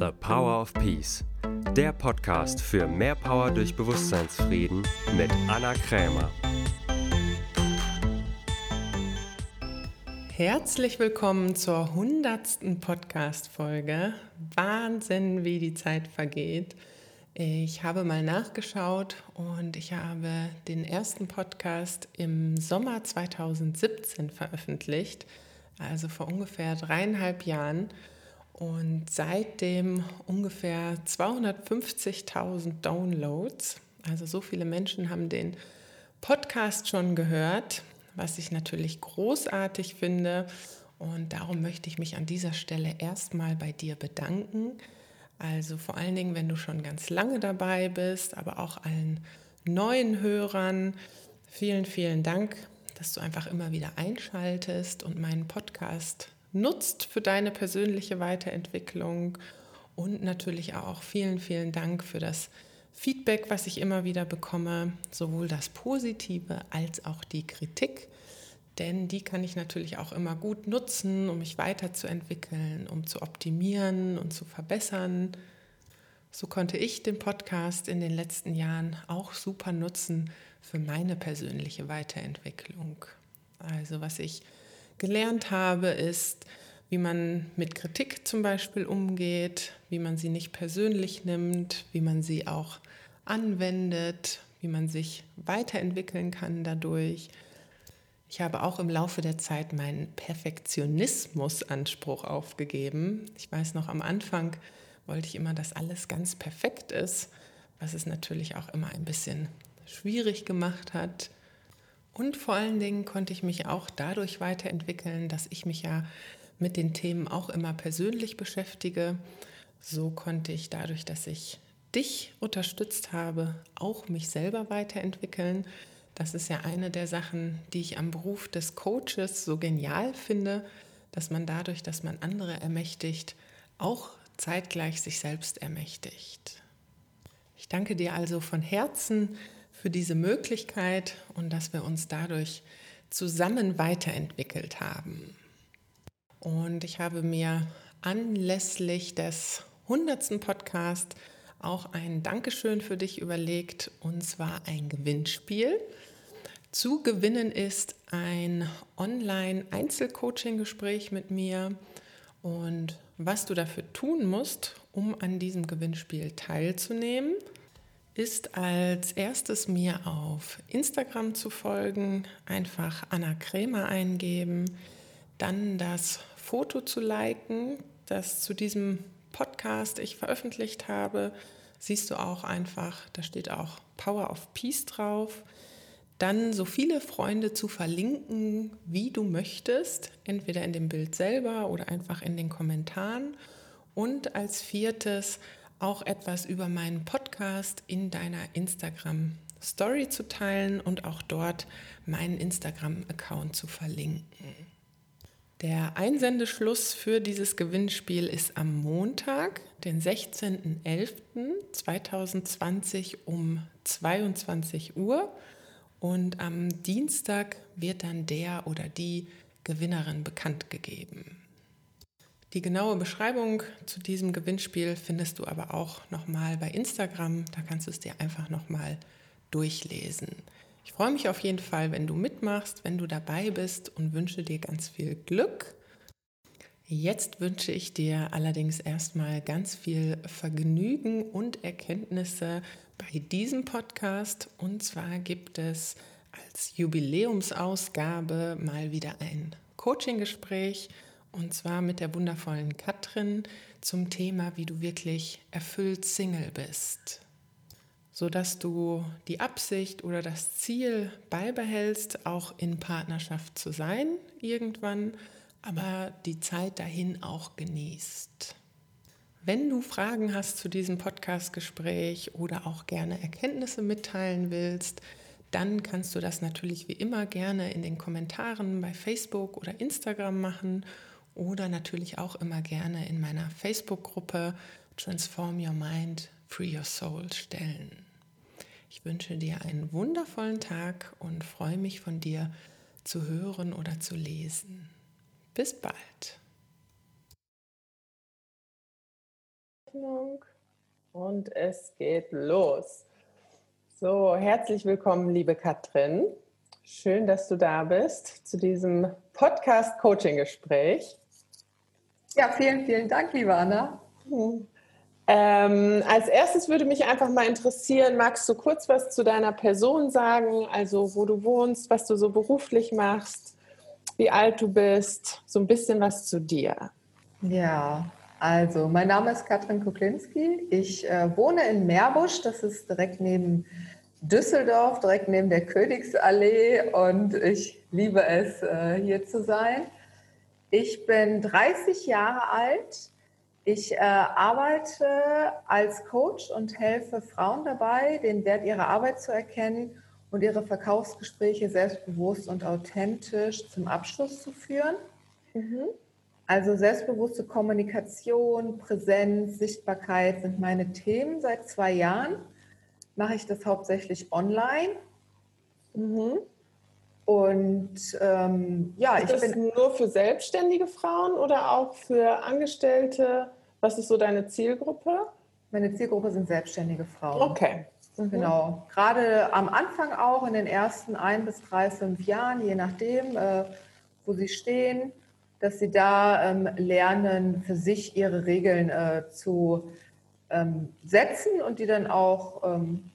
The Power of Peace, der Podcast für mehr Power durch Bewusstseinsfrieden mit Anna Krämer. Herzlich willkommen zur hundertsten Podcast-Folge. Wahnsinn, wie die Zeit vergeht. Ich habe mal nachgeschaut und ich habe den ersten Podcast im Sommer 2017 veröffentlicht, also vor ungefähr dreieinhalb Jahren und seitdem ungefähr 250.000 Downloads. Also so viele Menschen haben den Podcast schon gehört, was ich natürlich großartig finde. Und darum möchte ich mich an dieser Stelle erstmal bei dir bedanken. Also vor allen Dingen, wenn du schon ganz lange dabei bist, aber auch allen neuen Hörern. Vielen, vielen Dank, dass du einfach immer wieder einschaltest und meinen Podcast nutzt für deine persönliche Weiterentwicklung. Und natürlich auch vielen, vielen Dank für das Feedback, was ich immer wieder bekomme, sowohl das Positive als auch die Kritik. Denn die kann ich natürlich auch immer gut nutzen, um mich weiterzuentwickeln, um zu optimieren und zu verbessern. So konnte ich den Podcast in den letzten Jahren auch super nutzen für meine persönliche Weiterentwicklung. Also was ich gelernt habe, ist, wie man mit Kritik zum Beispiel umgeht, wie man sie nicht persönlich nimmt, wie man sie auch anwendet, wie man sich weiterentwickeln kann dadurch. Ich habe auch im Laufe der Zeit meinen Perfektionismusanspruch aufgegeben. Ich weiß noch, am Anfang wollte ich immer, dass alles ganz perfekt ist, was es natürlich auch immer ein bisschen schwierig gemacht hat. Und vor allen Dingen konnte ich mich auch dadurch weiterentwickeln, dass ich mich ja mit den Themen auch immer persönlich beschäftige. So konnte ich dadurch, dass ich dich unterstützt habe, auch mich selber weiterentwickeln. Das ist ja eine der Sachen, die ich am Beruf des Coaches so genial finde, dass man dadurch, dass man andere ermächtigt, auch zeitgleich sich selbst ermächtigt. Ich danke dir also von Herzen für diese Möglichkeit und dass wir uns dadurch zusammen weiterentwickelt haben. Und ich habe mir anlässlich des 100. Podcast auch ein Dankeschön für dich überlegt, und zwar ein Gewinnspiel. Zu gewinnen ist ein Online-Einzelcoaching-Gespräch mit mir. Und was du dafür tun musst, um an diesem Gewinnspiel teilzunehmen, ist als erstes mir auf Instagram zu folgen, einfach Anna Krämer eingeben, dann das Foto zu liken, das zu diesem Podcast ich veröffentlicht habe. Siehst du auch einfach, da steht auch Power of Peace drauf. Dann so viele Freunde zu verlinken, wie du möchtest, entweder in dem Bild selber oder einfach in den Kommentaren. Und als viertes auch etwas über meinen Podcast in deiner Instagram Story zu teilen und auch dort meinen Instagram-Account zu verlinken. Der Einsendeschluss für dieses Gewinnspiel ist am Montag, den 16.11.2020 um 22 Uhr und am Dienstag wird dann der oder die Gewinnerin bekannt gegeben. Die genaue Beschreibung zu diesem Gewinnspiel findest du aber auch nochmal bei Instagram. Da kannst du es dir einfach nochmal durchlesen. Ich freue mich auf jeden Fall, wenn du mitmachst, wenn du dabei bist und wünsche dir ganz viel Glück. Jetzt wünsche ich dir allerdings erstmal ganz viel Vergnügen und Erkenntnisse bei diesem Podcast. Und zwar gibt es als Jubiläumsausgabe mal wieder ein Coaching-Gespräch und zwar mit der wundervollen Katrin zum Thema, wie du wirklich erfüllt Single bist. Sodass du die Absicht oder das Ziel beibehältst, auch in Partnerschaft zu sein irgendwann, aber die Zeit dahin auch genießt. Wenn du Fragen hast zu diesem Podcast-Gespräch oder auch gerne Erkenntnisse mitteilen willst, dann kannst du das natürlich wie immer gerne in den Kommentaren bei Facebook oder Instagram machen oder natürlich auch immer gerne in meiner Facebook-Gruppe Transform Your Mind, Free Your Soul stellen. Ich wünsche dir einen wundervollen Tag und freue mich von dir zu hören oder zu lesen. Bis bald. Und es geht los. So, herzlich willkommen, liebe Katrin. Schön, dass du da bist zu diesem Podcast-Coaching-Gespräch. Ja, vielen, vielen Dank, liebe Anna. Ähm, als erstes würde mich einfach mal interessieren, magst du kurz was zu deiner Person sagen, also wo du wohnst, was du so beruflich machst, wie alt du bist, so ein bisschen was zu dir. Ja, also mein Name ist Katrin Kuklinski. Ich äh, wohne in Meerbusch, das ist direkt neben Düsseldorf, direkt neben der Königsallee und ich liebe es, äh, hier zu sein. Ich bin 30 Jahre alt. Ich äh, arbeite als Coach und helfe Frauen dabei, den Wert ihrer Arbeit zu erkennen und ihre Verkaufsgespräche selbstbewusst und authentisch zum Abschluss zu führen. Mhm. Also selbstbewusste Kommunikation, Präsenz, Sichtbarkeit sind meine Themen. Seit zwei Jahren mache ich das hauptsächlich online. Mhm. Und ähm, ja, ist ich das bin nur für selbstständige Frauen oder auch für Angestellte. Was ist so deine Zielgruppe? Meine Zielgruppe sind selbstständige Frauen. Okay. Mhm. Genau. Gerade am Anfang auch in den ersten ein bis drei, fünf Jahren, je nachdem, äh, wo sie stehen, dass sie da ähm, lernen, für sich ihre Regeln äh, zu ähm, setzen und die dann auch ähm,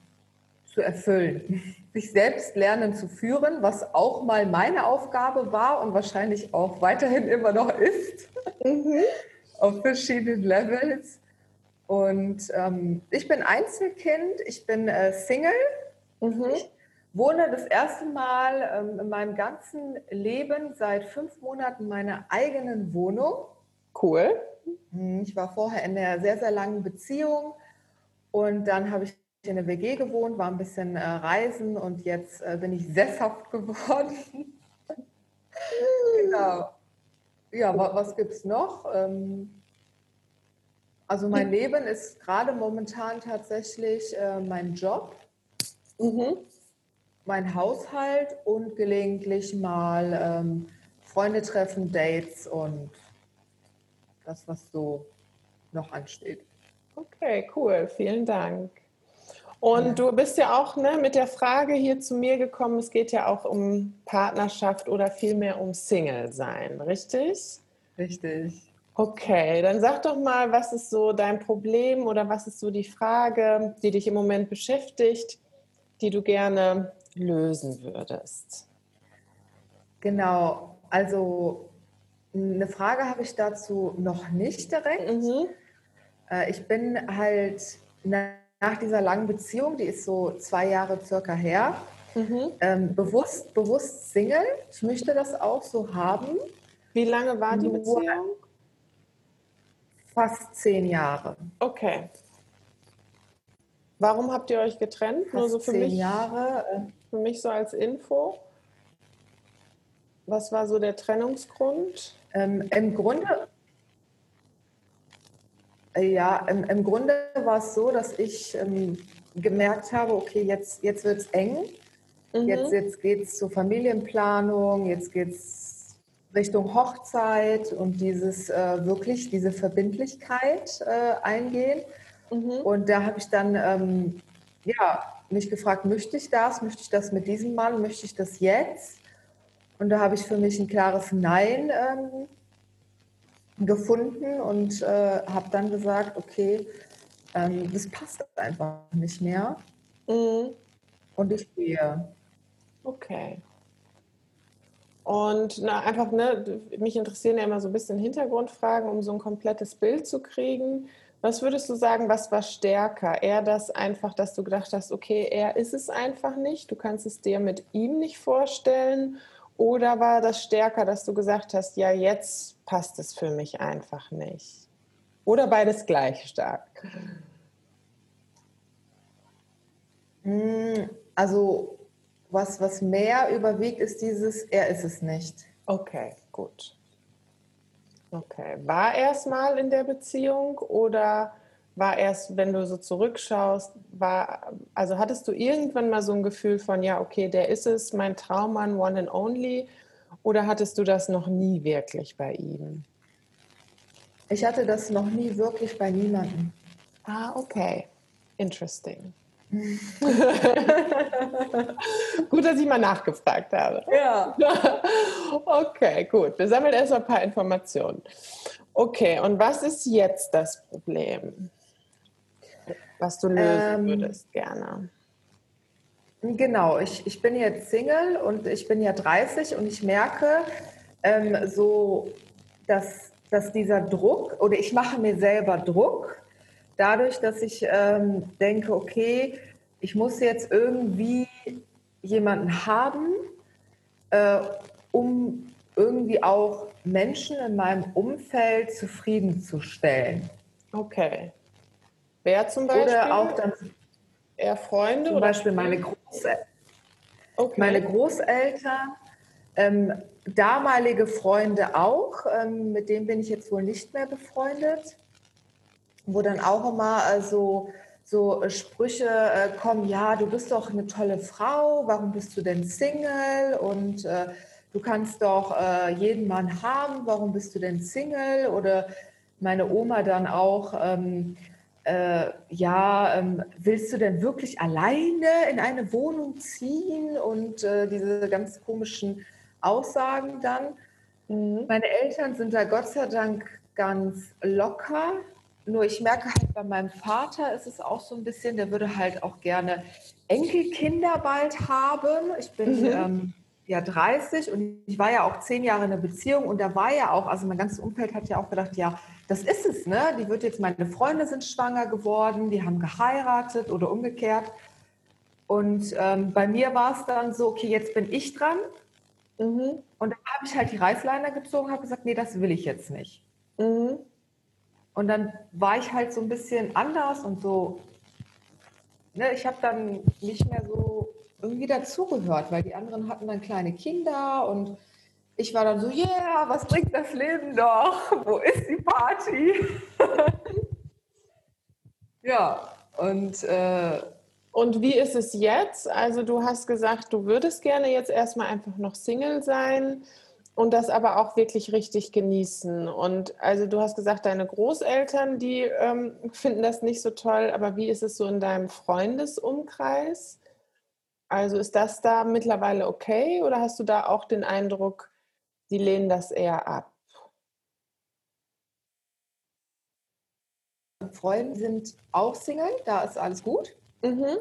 zu erfüllen. Sich selbst lernen zu führen, was auch mal meine Aufgabe war und wahrscheinlich auch weiterhin immer noch ist, mhm. auf verschiedenen Levels. Und ähm, ich bin Einzelkind, ich bin äh, Single. Mhm. Ich wohne das erste Mal ähm, in meinem ganzen Leben seit fünf Monaten in meiner eigenen Wohnung. Cool. Mhm, ich war vorher in einer sehr, sehr langen Beziehung und dann habe ich in der WG gewohnt, war ein bisschen äh, reisen und jetzt äh, bin ich sesshaft geworden. genau. Ja, was, was gibt es noch? Ähm, also mein Leben ist gerade momentan tatsächlich äh, mein Job, mhm. mein Haushalt und gelegentlich mal ähm, Freunde treffen, Dates und das, was so noch ansteht. Okay, cool. Vielen Dank. Und du bist ja auch ne, mit der Frage hier zu mir gekommen, es geht ja auch um Partnerschaft oder vielmehr um Single sein, richtig? Richtig. Okay, dann sag doch mal, was ist so dein Problem oder was ist so die Frage, die dich im Moment beschäftigt, die du gerne lösen würdest? Genau, also eine Frage habe ich dazu noch nicht direkt. Mhm. Äh, ich bin halt nach dieser langen Beziehung, die ist so zwei Jahre circa her, mhm. ähm, bewusst, bewusst Single. Ich möchte das auch so haben. Wie lange war die Nur Beziehung? Fast zehn Jahre. Okay. Warum habt ihr euch getrennt? Fast Nur so für zehn mich, Jahre. Äh, für mich so als Info. Was war so der Trennungsgrund? Ähm, Im Grunde ja, im, im Grunde war es so, dass ich ähm, gemerkt habe, okay, jetzt, jetzt wird es eng. Mhm. Jetzt, jetzt geht es zur Familienplanung, jetzt geht es Richtung Hochzeit und dieses äh, wirklich, diese Verbindlichkeit äh, eingehen. Mhm. Und da habe ich dann ähm, ja, mich gefragt, möchte ich das? Möchte ich das mit diesem Mann? Möchte ich das jetzt? Und da habe ich für mich ein klares Nein ähm, gefunden und äh, habe dann gesagt, okay, ähm, das passt einfach nicht mehr. Mhm. Und ich gehe. Okay. Und na, einfach, ne, mich interessieren ja immer so ein bisschen Hintergrundfragen, um so ein komplettes Bild zu kriegen. Was würdest du sagen, was war stärker? Eher das einfach, dass du gedacht hast, okay, er ist es einfach nicht, du kannst es dir mit ihm nicht vorstellen? Oder war das stärker, dass du gesagt hast, ja, jetzt passt es für mich einfach nicht? Oder beides gleich stark? Hm, also was, was mehr überwiegt, ist dieses, er ist es nicht. Okay, gut. Okay. War er es mal in der Beziehung oder war erst, wenn du so zurückschaust, war, also hattest du irgendwann mal so ein Gefühl von, ja, okay, der ist es, mein Traummann, one and only, oder hattest du das noch nie wirklich bei ihm? Ich hatte das noch nie wirklich bei niemandem. Ah, okay. Interesting. gut, dass ich mal nachgefragt habe. Ja. okay, gut. Wir sammeln erstmal ein paar Informationen. Okay, und was ist jetzt das Problem, was du lösen ähm, würdest gerne? Genau, ich, ich bin jetzt Single und ich bin ja 30 und ich merke ähm, so, dass, dass dieser Druck, oder ich mache mir selber Druck, dadurch, dass ich ähm, denke, okay, ich muss jetzt irgendwie jemanden haben, äh, um irgendwie auch Menschen in meinem Umfeld zufriedenzustellen. Okay. Wer zum Beispiel? Oder auch dann eher Freunde? Zum oder Beispiel meine, Großel okay. meine Großeltern, ähm, damalige Freunde auch, ähm, mit denen bin ich jetzt wohl nicht mehr befreundet, wo dann auch immer also so Sprüche äh, kommen, ja, du bist doch eine tolle Frau, warum bist du denn Single und äh, du kannst doch äh, jeden Mann haben, warum bist du denn Single? Oder meine Oma dann auch, ähm, äh, ja, ähm, willst du denn wirklich alleine in eine Wohnung ziehen? Und äh, diese ganz komischen Aussagen dann. Mhm. Meine Eltern sind da Gott sei Dank ganz locker. Nur ich merke halt bei meinem Vater ist es auch so ein bisschen, der würde halt auch gerne Enkelkinder bald haben. Ich bin mhm. ähm, ja 30 und ich war ja auch zehn Jahre in einer Beziehung und da war ja auch, also mein ganzes Umfeld hat ja auch gedacht, ja, das ist es, ne? Die wird jetzt, meine Freunde sind schwanger geworden, die haben geheiratet oder umgekehrt. Und ähm, bei mir war es dann so, okay, jetzt bin ich dran. Mhm. Und dann habe ich halt die Reißleiner gezogen, habe gesagt, nee, das will ich jetzt nicht. Mhm. Und dann war ich halt so ein bisschen anders und so, ne, ich habe dann nicht mehr so irgendwie dazugehört, weil die anderen hatten dann kleine Kinder und ich war dann so, yeah, was bringt das Leben doch? Wo ist die Party? ja, und. Äh, und wie ist es jetzt? Also, du hast gesagt, du würdest gerne jetzt erstmal einfach noch Single sein und das aber auch wirklich richtig genießen. Und also, du hast gesagt, deine Großeltern, die ähm, finden das nicht so toll, aber wie ist es so in deinem Freundesumkreis? Also, ist das da mittlerweile okay oder hast du da auch den Eindruck, die lehnen das eher ab. Freunde sind auch Single, da ist alles gut. Mhm.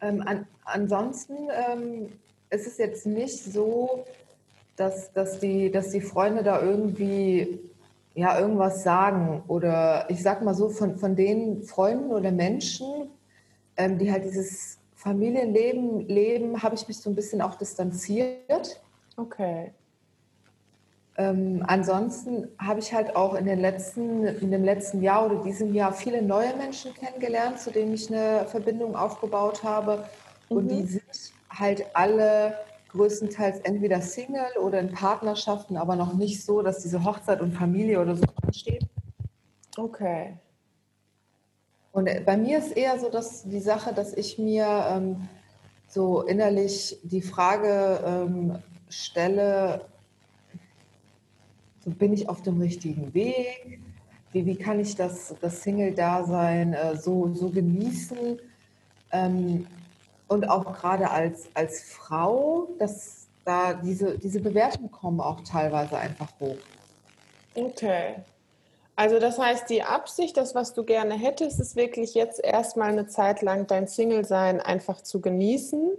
Ähm, an, ansonsten ähm, ist es jetzt nicht so, dass, dass, die, dass die Freunde da irgendwie ja, irgendwas sagen. Oder ich sag mal so, von, von den Freunden oder Menschen, ähm, die halt dieses Familienleben leben, habe ich mich so ein bisschen auch distanziert. Okay. Ähm, ansonsten habe ich halt auch in, den letzten, in dem letzten Jahr oder diesem Jahr viele neue Menschen kennengelernt, zu denen ich eine Verbindung aufgebaut habe. Mhm. Und die sind halt alle größtenteils entweder Single oder in Partnerschaften, aber noch nicht so, dass diese Hochzeit und Familie oder so ansteht. Okay. Und bei mir ist eher so, dass die Sache, dass ich mir ähm, so innerlich die Frage ähm, stelle, bin ich auf dem richtigen Weg? Wie, wie kann ich das, das Single-Dasein äh, so, so genießen? Ähm, und auch gerade als, als Frau, dass da diese, diese Bewertungen kommen auch teilweise einfach hoch. Okay. Also das heißt, die Absicht, das, was du gerne hättest, ist wirklich jetzt erstmal eine Zeit lang dein Single-Sein einfach zu genießen,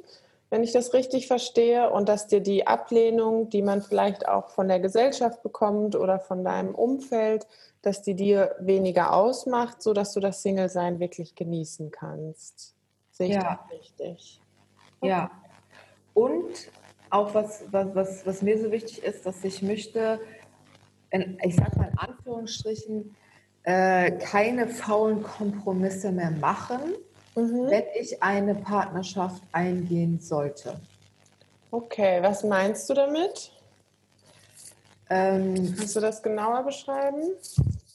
wenn ich das richtig verstehe, und dass dir die Ablehnung, die man vielleicht auch von der Gesellschaft bekommt oder von deinem Umfeld, dass die dir weniger ausmacht, sodass du das Single-Sein wirklich genießen kannst. Sehe ich ja. das richtig? Okay. Ja. Und auch was, was, was, was mir so wichtig ist, dass ich möchte, ich sage mal in Anführungsstrichen, äh, keine faulen Kompromisse mehr machen, mhm. wenn ich eine Partnerschaft eingehen sollte. Okay, was meinst du damit? Ähm, Kannst du das genauer beschreiben?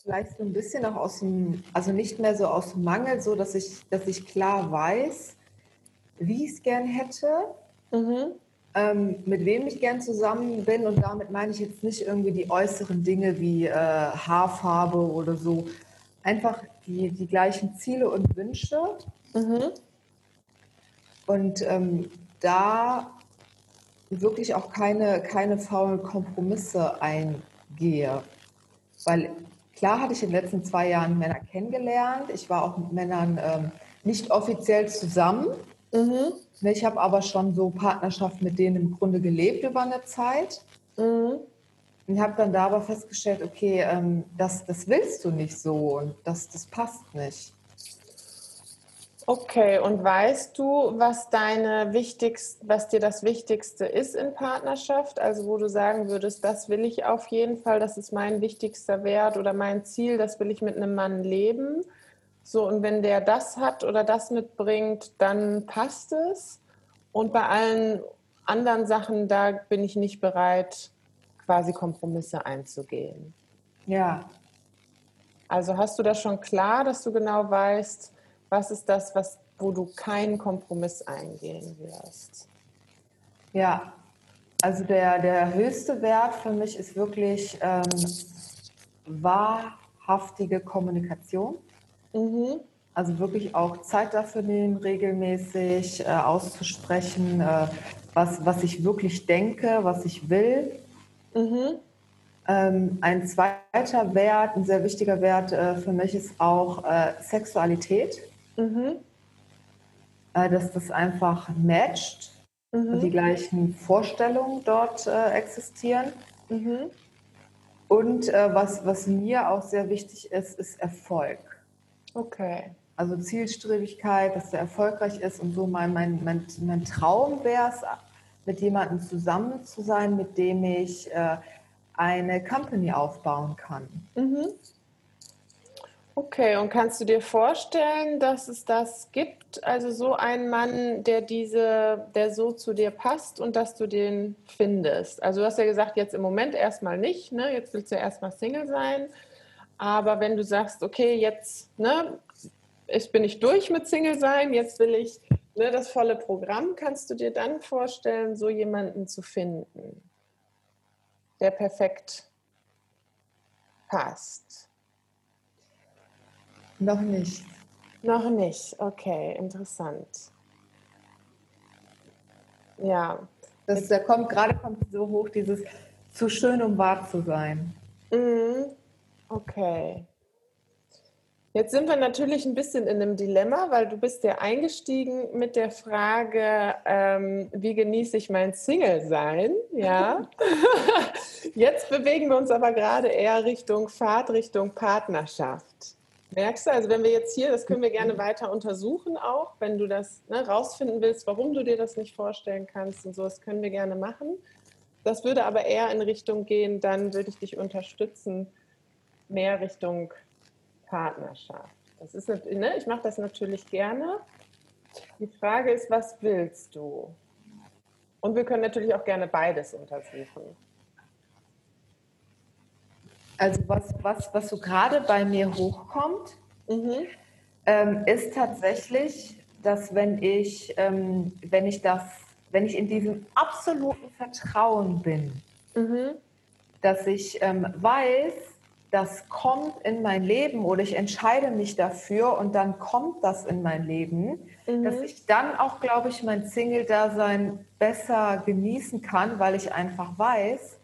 Vielleicht so ein bisschen auch aus dem, also nicht mehr so aus Mangel, so dass ich, dass ich klar weiß, wie ich es gern hätte, mhm. ähm, mit wem ich gern zusammen bin. Und damit meine ich jetzt nicht irgendwie die äußeren Dinge wie äh, Haarfarbe oder so, einfach die, die gleichen Ziele und Wünsche. Mhm. Und ähm, da wirklich auch keine, keine faulen Kompromisse eingehe. Weil klar hatte ich in den letzten zwei Jahren Männer kennengelernt. Ich war auch mit Männern ähm, nicht offiziell zusammen. Mhm. Ich habe aber schon so Partnerschaft mit denen im Grunde gelebt über eine Zeit. Mhm. Und habe dann da aber festgestellt, okay, ähm, das, das willst du nicht so und das, das passt nicht. Okay, und weißt du, was deine wichtigst, was dir das Wichtigste ist in Partnerschaft? Also wo du sagen würdest, das will ich auf jeden Fall, das ist mein wichtigster Wert oder mein Ziel, das will ich mit einem Mann leben. So, und wenn der das hat oder das mitbringt, dann passt es. Und bei allen anderen Sachen, da bin ich nicht bereit, quasi Kompromisse einzugehen. Ja. Also hast du das schon klar, dass du genau weißt, was ist das, was, wo du keinen Kompromiss eingehen wirst? Ja, also der, der höchste Wert für mich ist wirklich ähm, wahrhaftige Kommunikation. Mhm. Also wirklich auch Zeit dafür nehmen, regelmäßig äh, auszusprechen, äh, was, was ich wirklich denke, was ich will. Mhm. Ähm, ein zweiter Wert, ein sehr wichtiger Wert äh, für mich ist auch äh, Sexualität. Mhm. Äh, dass das einfach matcht mhm. und die gleichen Vorstellungen dort äh, existieren. Mhm. Und äh, was, was mir auch sehr wichtig ist, ist Erfolg. Okay. Also Zielstrebigkeit, dass der erfolgreich ist und so mein, mein, mein, mein Traum wäre es, mit jemandem zusammen zu sein, mit dem ich äh, eine Company aufbauen kann. Mhm. Okay, und kannst du dir vorstellen, dass es das gibt? Also so einen Mann, der diese, der so zu dir passt und dass du den findest. Also du hast ja gesagt, jetzt im Moment erstmal nicht, ne? Jetzt willst du ja erstmal Single sein. Aber wenn du sagst, okay, jetzt, ne, ich bin ich durch mit Single sein, jetzt will ich ne, das volle Programm, kannst du dir dann vorstellen, so jemanden zu finden, der perfekt passt? Noch nicht. Noch nicht, okay, interessant. Ja. Das, da kommt gerade kommt so hoch, dieses zu schön, um wahr zu sein. Mhm. Okay. Jetzt sind wir natürlich ein bisschen in einem Dilemma, weil du bist ja eingestiegen mit der Frage, ähm, wie genieße ich mein Single-Sein? Ja. Jetzt bewegen wir uns aber gerade eher Richtung Fahrt, Richtung Partnerschaft. Merkst du, also wenn wir jetzt hier, das können wir gerne weiter untersuchen auch, wenn du das ne, rausfinden willst, warum du dir das nicht vorstellen kannst und so, das können wir gerne machen. Das würde aber eher in Richtung gehen, dann würde ich dich unterstützen, mehr Richtung Partnerschaft. Das ist, ne, ich mache das natürlich gerne. Die Frage ist, was willst du? Und wir können natürlich auch gerne beides untersuchen. Also was, was, was so gerade bei mir hochkommt, mhm. ähm, ist tatsächlich, dass wenn ich, ähm, wenn ich das, wenn ich in diesem absoluten Vertrauen bin, mhm. dass ich ähm, weiß, das kommt in mein Leben oder ich entscheide mich dafür und dann kommt das in mein Leben, mhm. dass ich dann auch, glaube ich, mein Single-Dasein besser genießen kann, weil ich einfach weiß,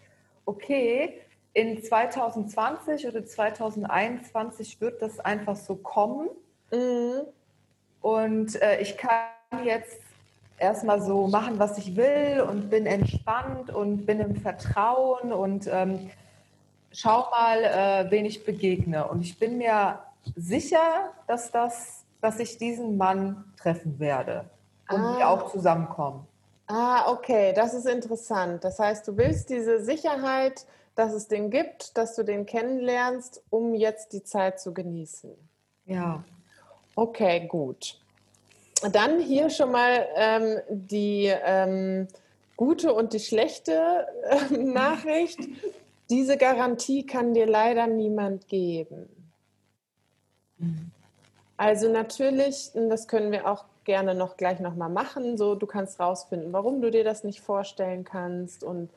okay, in 2020 oder 2021 wird das einfach so kommen. Mhm. Und äh, ich kann jetzt erstmal so machen, was ich will und bin entspannt und bin im Vertrauen und ähm, schau mal, äh, wen ich begegne. Und ich bin mir sicher, dass, das, dass ich diesen Mann treffen werde und ah. wir auch zusammenkommen. Ah, okay, das ist interessant. Das heißt, du willst diese Sicherheit, dass es den gibt, dass du den kennenlernst, um jetzt die Zeit zu genießen. Ja. Okay, gut. Dann hier schon mal ähm, die ähm, gute und die schlechte äh, Nachricht. Diese Garantie kann dir leider niemand geben. Also natürlich, das können wir auch gerne noch gleich nochmal machen. So, du kannst rausfinden, warum du dir das nicht vorstellen kannst und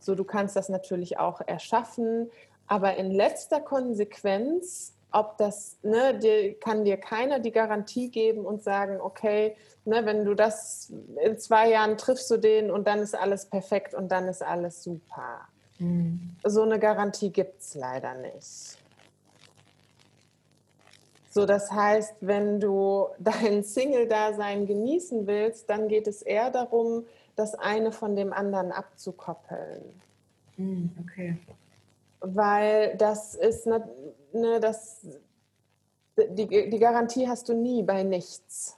so, du kannst das natürlich auch erschaffen, aber in letzter Konsequenz ob das, ne, dir, kann dir keiner die Garantie geben und sagen, okay, ne, wenn du das in zwei Jahren triffst du den und dann ist alles perfekt und dann ist alles super. Mhm. So eine Garantie gibt es leider nicht. So, das heißt, wenn du dein Single-Dasein genießen willst, dann geht es eher darum, das eine von dem anderen abzukoppeln. Mhm, okay. Weil das ist ne, ne, das, die, die Garantie hast du nie bei nichts.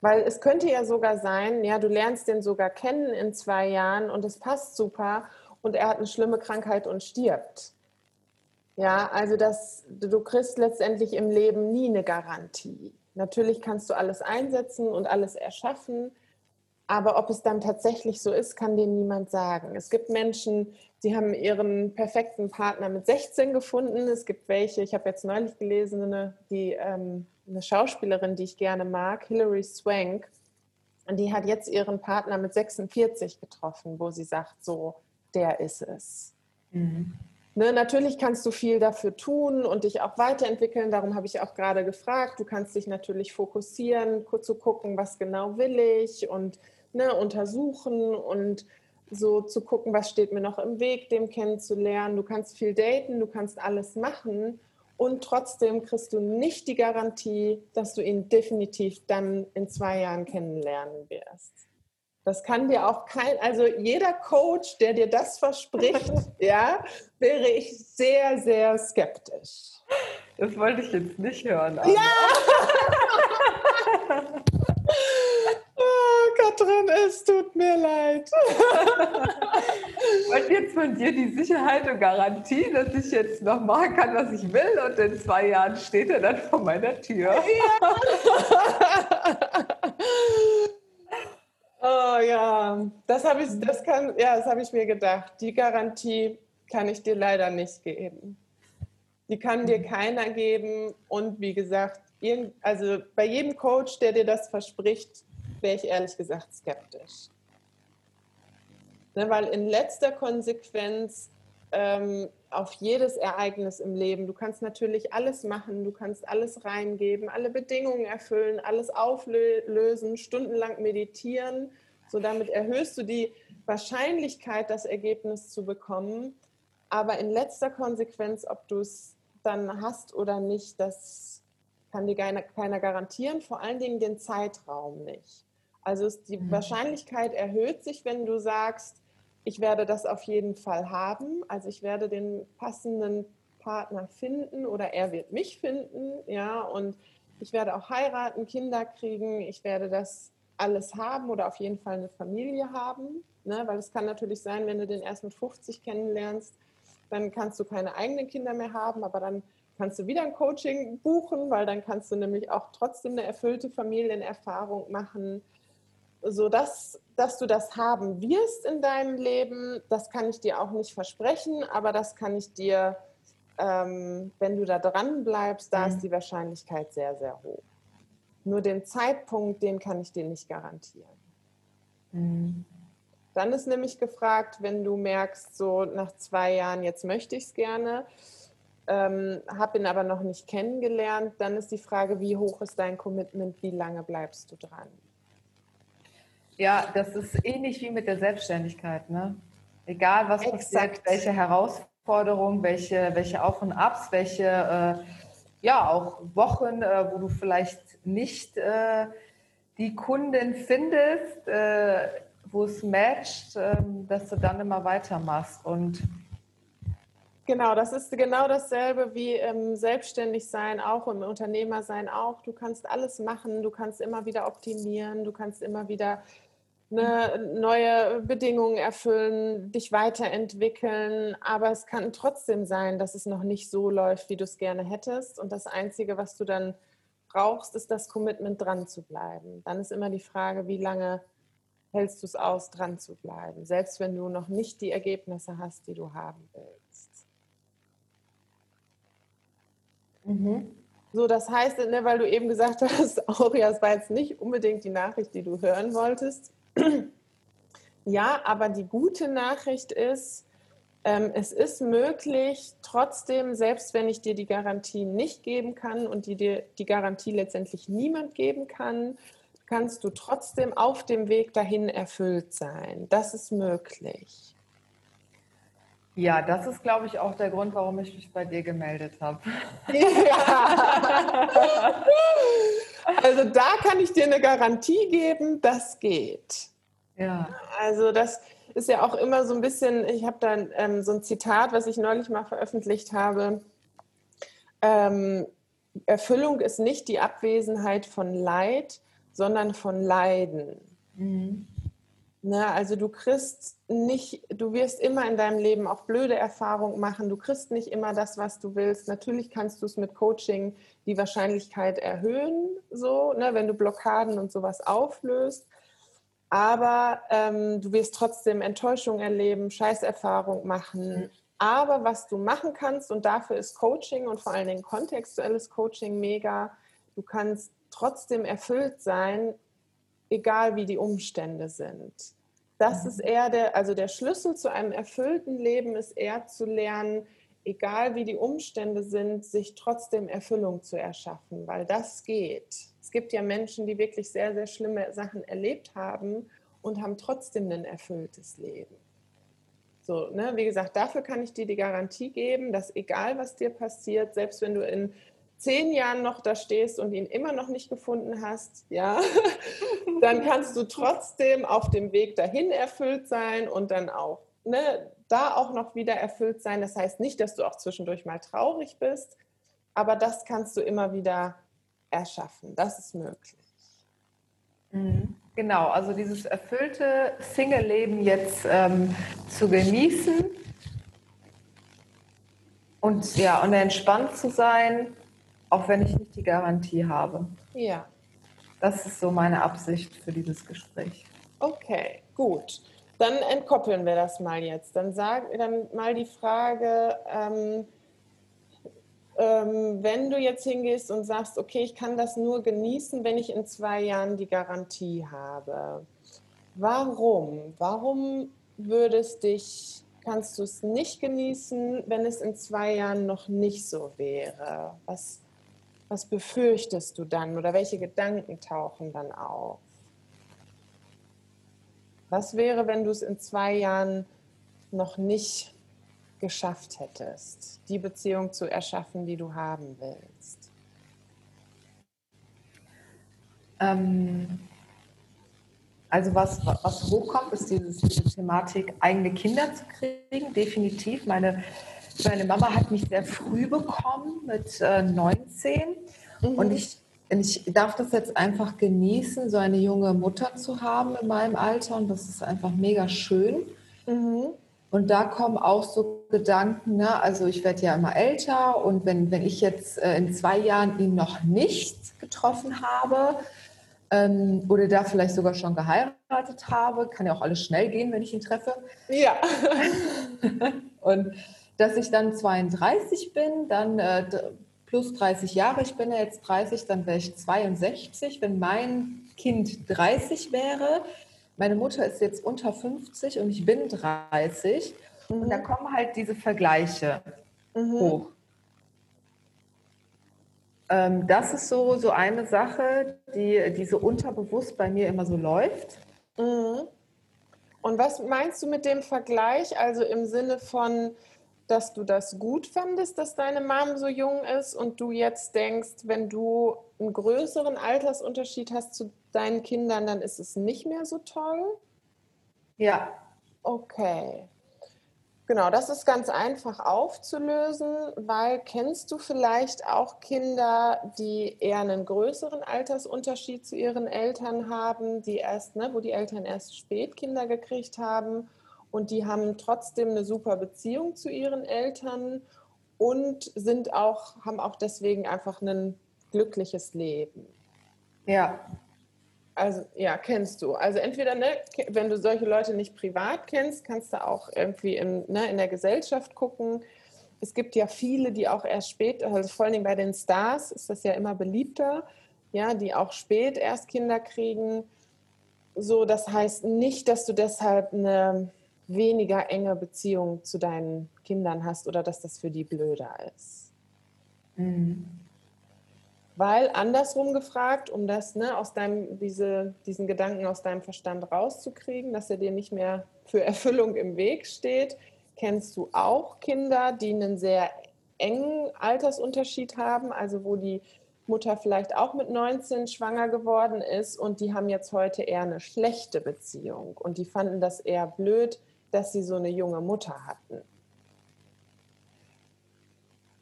Weil es könnte ja sogar sein, ja, du lernst den sogar kennen in zwei Jahren und es passt super und er hat eine schlimme Krankheit und stirbt. Ja, also das, du kriegst letztendlich im Leben nie eine Garantie. Natürlich kannst du alles einsetzen und alles erschaffen, aber ob es dann tatsächlich so ist, kann dir niemand sagen. Es gibt Menschen, die haben ihren perfekten Partner mit 16 gefunden. Es gibt welche, ich habe jetzt neulich gelesen, eine, die, ähm, eine Schauspielerin, die ich gerne mag, Hilary Swank, die hat jetzt ihren Partner mit 46 getroffen, wo sie sagt, so, der ist es. Mhm. Ne, natürlich kannst du viel dafür tun und dich auch weiterentwickeln. Darum habe ich auch gerade gefragt. Du kannst dich natürlich fokussieren, zu gucken, was genau will ich und ne, untersuchen und so zu gucken, was steht mir noch im Weg, dem kennenzulernen. Du kannst viel daten, du kannst alles machen und trotzdem kriegst du nicht die Garantie, dass du ihn definitiv dann in zwei Jahren kennenlernen wirst. Das kann dir auch kein, also jeder Coach, der dir das verspricht, ja, wäre ich sehr, sehr skeptisch. Das wollte ich jetzt nicht hören. Aber. Ja! Katrin, es tut mir leid. Und jetzt von dir die Sicherheit und Garantie, dass ich jetzt noch machen kann, was ich will und in zwei Jahren steht er dann vor meiner Tür. Ja. oh ja, das habe ich, das kann, ja, das habe ich mir gedacht. Die Garantie kann ich dir leider nicht geben. Die kann dir keiner geben und wie gesagt, also bei jedem Coach, der dir das verspricht, wäre ich ehrlich gesagt skeptisch. Ne, weil in letzter Konsequenz ähm, auf jedes Ereignis im Leben, du kannst natürlich alles machen, du kannst alles reingeben, alle Bedingungen erfüllen, alles auflösen, stundenlang meditieren. So damit erhöhst du die Wahrscheinlichkeit, das Ergebnis zu bekommen. Aber in letzter Konsequenz, ob du es dann hast oder nicht, das kann dir keiner garantieren, vor allen Dingen den Zeitraum nicht. Also die mhm. Wahrscheinlichkeit erhöht sich, wenn du sagst, ich werde das auf jeden Fall haben. Also ich werde den passenden Partner finden oder er wird mich finden, ja, und ich werde auch heiraten, Kinder kriegen, ich werde das alles haben oder auf jeden Fall eine Familie haben, ne? weil es kann natürlich sein, wenn du den erst mit 50 kennenlernst, dann kannst du keine eigenen Kinder mehr haben, aber dann kannst du wieder ein Coaching buchen, weil dann kannst du nämlich auch trotzdem eine erfüllte Familienerfahrung machen so dass, dass du das haben wirst in deinem Leben, das kann ich dir auch nicht versprechen, aber das kann ich dir, ähm, wenn du da dran bleibst, da mhm. ist die Wahrscheinlichkeit sehr, sehr hoch. Nur den Zeitpunkt, den kann ich dir nicht garantieren. Mhm. Dann ist nämlich gefragt, wenn du merkst, so nach zwei Jahren, jetzt möchte ich es gerne, ähm, habe ihn aber noch nicht kennengelernt, dann ist die Frage, wie hoch ist dein Commitment, wie lange bleibst du dran? Ja, das ist ähnlich wie mit der Selbstständigkeit. Ne? Egal, was Exakt. passiert, welche Herausforderungen, welche, welche Auf- und Abs, welche äh, ja auch Wochen, äh, wo du vielleicht nicht äh, die Kundin findest, äh, wo es matcht, ähm, dass du dann immer weitermachst. Und Genau, das ist genau dasselbe wie im Selbstständigsein auch, im Unternehmersein auch. Du kannst alles machen, du kannst immer wieder optimieren, du kannst immer wieder ne, neue Bedingungen erfüllen, dich weiterentwickeln. Aber es kann trotzdem sein, dass es noch nicht so läuft, wie du es gerne hättest. Und das Einzige, was du dann brauchst, ist das Commitment, dran zu bleiben. Dann ist immer die Frage, wie lange hältst du es aus, dran zu bleiben, selbst wenn du noch nicht die Ergebnisse hast, die du haben willst. Mhm. So, das heißt, ne, weil du eben gesagt hast, auch ja, es war jetzt nicht unbedingt die Nachricht, die du hören wolltest. Ja, aber die gute Nachricht ist, ähm, es ist möglich, trotzdem, selbst wenn ich dir die Garantie nicht geben kann und die dir die Garantie letztendlich niemand geben kann, kannst du trotzdem auf dem Weg dahin erfüllt sein. Das ist möglich. Ja, das ist, glaube ich, auch der Grund, warum ich mich bei dir gemeldet habe. Ja. Also da kann ich dir eine Garantie geben, das geht. Ja. Also das, ist ja auch immer so ein bisschen, ich habe da ähm, so ein Zitat, was ich neulich mal veröffentlicht habe. Ähm, Erfüllung ist nicht die Abwesenheit von Leid, sondern von Leiden. Mhm. Na, ne, also du kriegst nicht, du wirst immer in deinem Leben auch blöde Erfahrungen machen. Du kriegst nicht immer das, was du willst. Natürlich kannst du es mit Coaching die Wahrscheinlichkeit erhöhen, so, ne, wenn du Blockaden und sowas auflöst aber ähm, du wirst trotzdem Enttäuschung erleben, Scheißerfahrung machen. Mhm. Aber was du machen kannst, und dafür ist Coaching und vor allen Dingen kontextuelles Coaching mega, du kannst trotzdem erfüllt sein, egal wie die Umstände sind. Das mhm. ist eher der, also der Schlüssel zu einem erfüllten Leben ist eher zu lernen, egal wie die Umstände sind, sich trotzdem Erfüllung zu erschaffen, weil das geht. Es gibt ja Menschen, die wirklich sehr, sehr schlimme Sachen erlebt haben und haben trotzdem ein erfülltes Leben. So, ne, wie gesagt, dafür kann ich dir die Garantie geben, dass egal was dir passiert, selbst wenn du in zehn Jahren noch da stehst und ihn immer noch nicht gefunden hast, ja, dann kannst du trotzdem auf dem Weg dahin erfüllt sein und dann auch ne, da auch noch wieder erfüllt sein. Das heißt nicht, dass du auch zwischendurch mal traurig bist, aber das kannst du immer wieder erschaffen. Das ist möglich. Mhm. Genau, also dieses erfüllte Single-Leben jetzt ähm, zu genießen und ja, und entspannt zu sein, auch wenn ich nicht die Garantie habe. Ja. Das ist so meine Absicht für dieses Gespräch. Okay, gut. Dann entkoppeln wir das mal jetzt. Dann sag dann mal die Frage, ähm, ähm, wenn du jetzt hingehst und sagst, okay, ich kann das nur genießen, wenn ich in zwei Jahren die Garantie habe. Warum? Warum würdest dich, kannst du es nicht genießen, wenn es in zwei Jahren noch nicht so wäre? Was, was befürchtest du dann oder welche Gedanken tauchen dann auf? Was wäre, wenn du es in zwei Jahren noch nicht geschafft hättest, die Beziehung zu erschaffen, die du haben willst? Ähm, also was, was hochkommt, ist dieses, diese Thematik, eigene Kinder zu kriegen, definitiv. Meine, meine Mama hat mich sehr früh bekommen, mit äh, 19. Mhm. Und ich ich darf das jetzt einfach genießen, so eine junge Mutter zu haben in meinem Alter und das ist einfach mega schön. Mhm. Und da kommen auch so Gedanken, ne? also ich werde ja immer älter und wenn, wenn ich jetzt äh, in zwei Jahren ihn noch nicht getroffen habe ähm, oder da vielleicht sogar schon geheiratet habe, kann ja auch alles schnell gehen, wenn ich ihn treffe. Ja. und dass ich dann 32 bin, dann äh, plus 30 Jahre, ich bin ja jetzt 30, dann wäre ich 62. Wenn mein Kind 30 wäre, meine Mutter ist jetzt unter 50 und ich bin 30. Mhm. Und da kommen halt diese Vergleiche mhm. hoch. Ähm, das ist so, so eine Sache, die, die so unterbewusst bei mir immer so läuft. Mhm. Und was meinst du mit dem Vergleich? Also im Sinne von, dass du das gut fandest, dass deine Mom so jung ist und du jetzt denkst, wenn du einen größeren Altersunterschied hast zu deinen Kindern, dann ist es nicht mehr so toll? Ja. Okay. Genau, das ist ganz einfach aufzulösen, weil kennst du vielleicht auch Kinder, die eher einen größeren Altersunterschied zu ihren Eltern haben, die erst, ne, wo die Eltern erst spät Kinder gekriegt haben und die haben trotzdem eine super Beziehung zu ihren Eltern und sind auch, haben auch deswegen einfach ein glückliches Leben. Ja. Also ja, kennst du. Also entweder, ne, wenn du solche Leute nicht privat kennst, kannst du auch irgendwie im, ne, in der Gesellschaft gucken. Es gibt ja viele, die auch erst spät, also vor allen Dingen bei den Stars ist das ja immer beliebter, ja, die auch spät erst Kinder kriegen. So, das heißt nicht, dass du deshalb eine weniger enge Beziehung zu deinen Kindern hast oder dass das für die blöder ist. Mhm. Weil andersrum gefragt, um das ne, aus deinem, diese, diesen Gedanken aus deinem Verstand rauszukriegen, dass er dir nicht mehr für Erfüllung im Weg steht, kennst du auch Kinder, die einen sehr engen Altersunterschied haben, also wo die Mutter vielleicht auch mit 19 schwanger geworden ist und die haben jetzt heute eher eine schlechte Beziehung und die fanden das eher blöd, dass sie so eine junge Mutter hatten.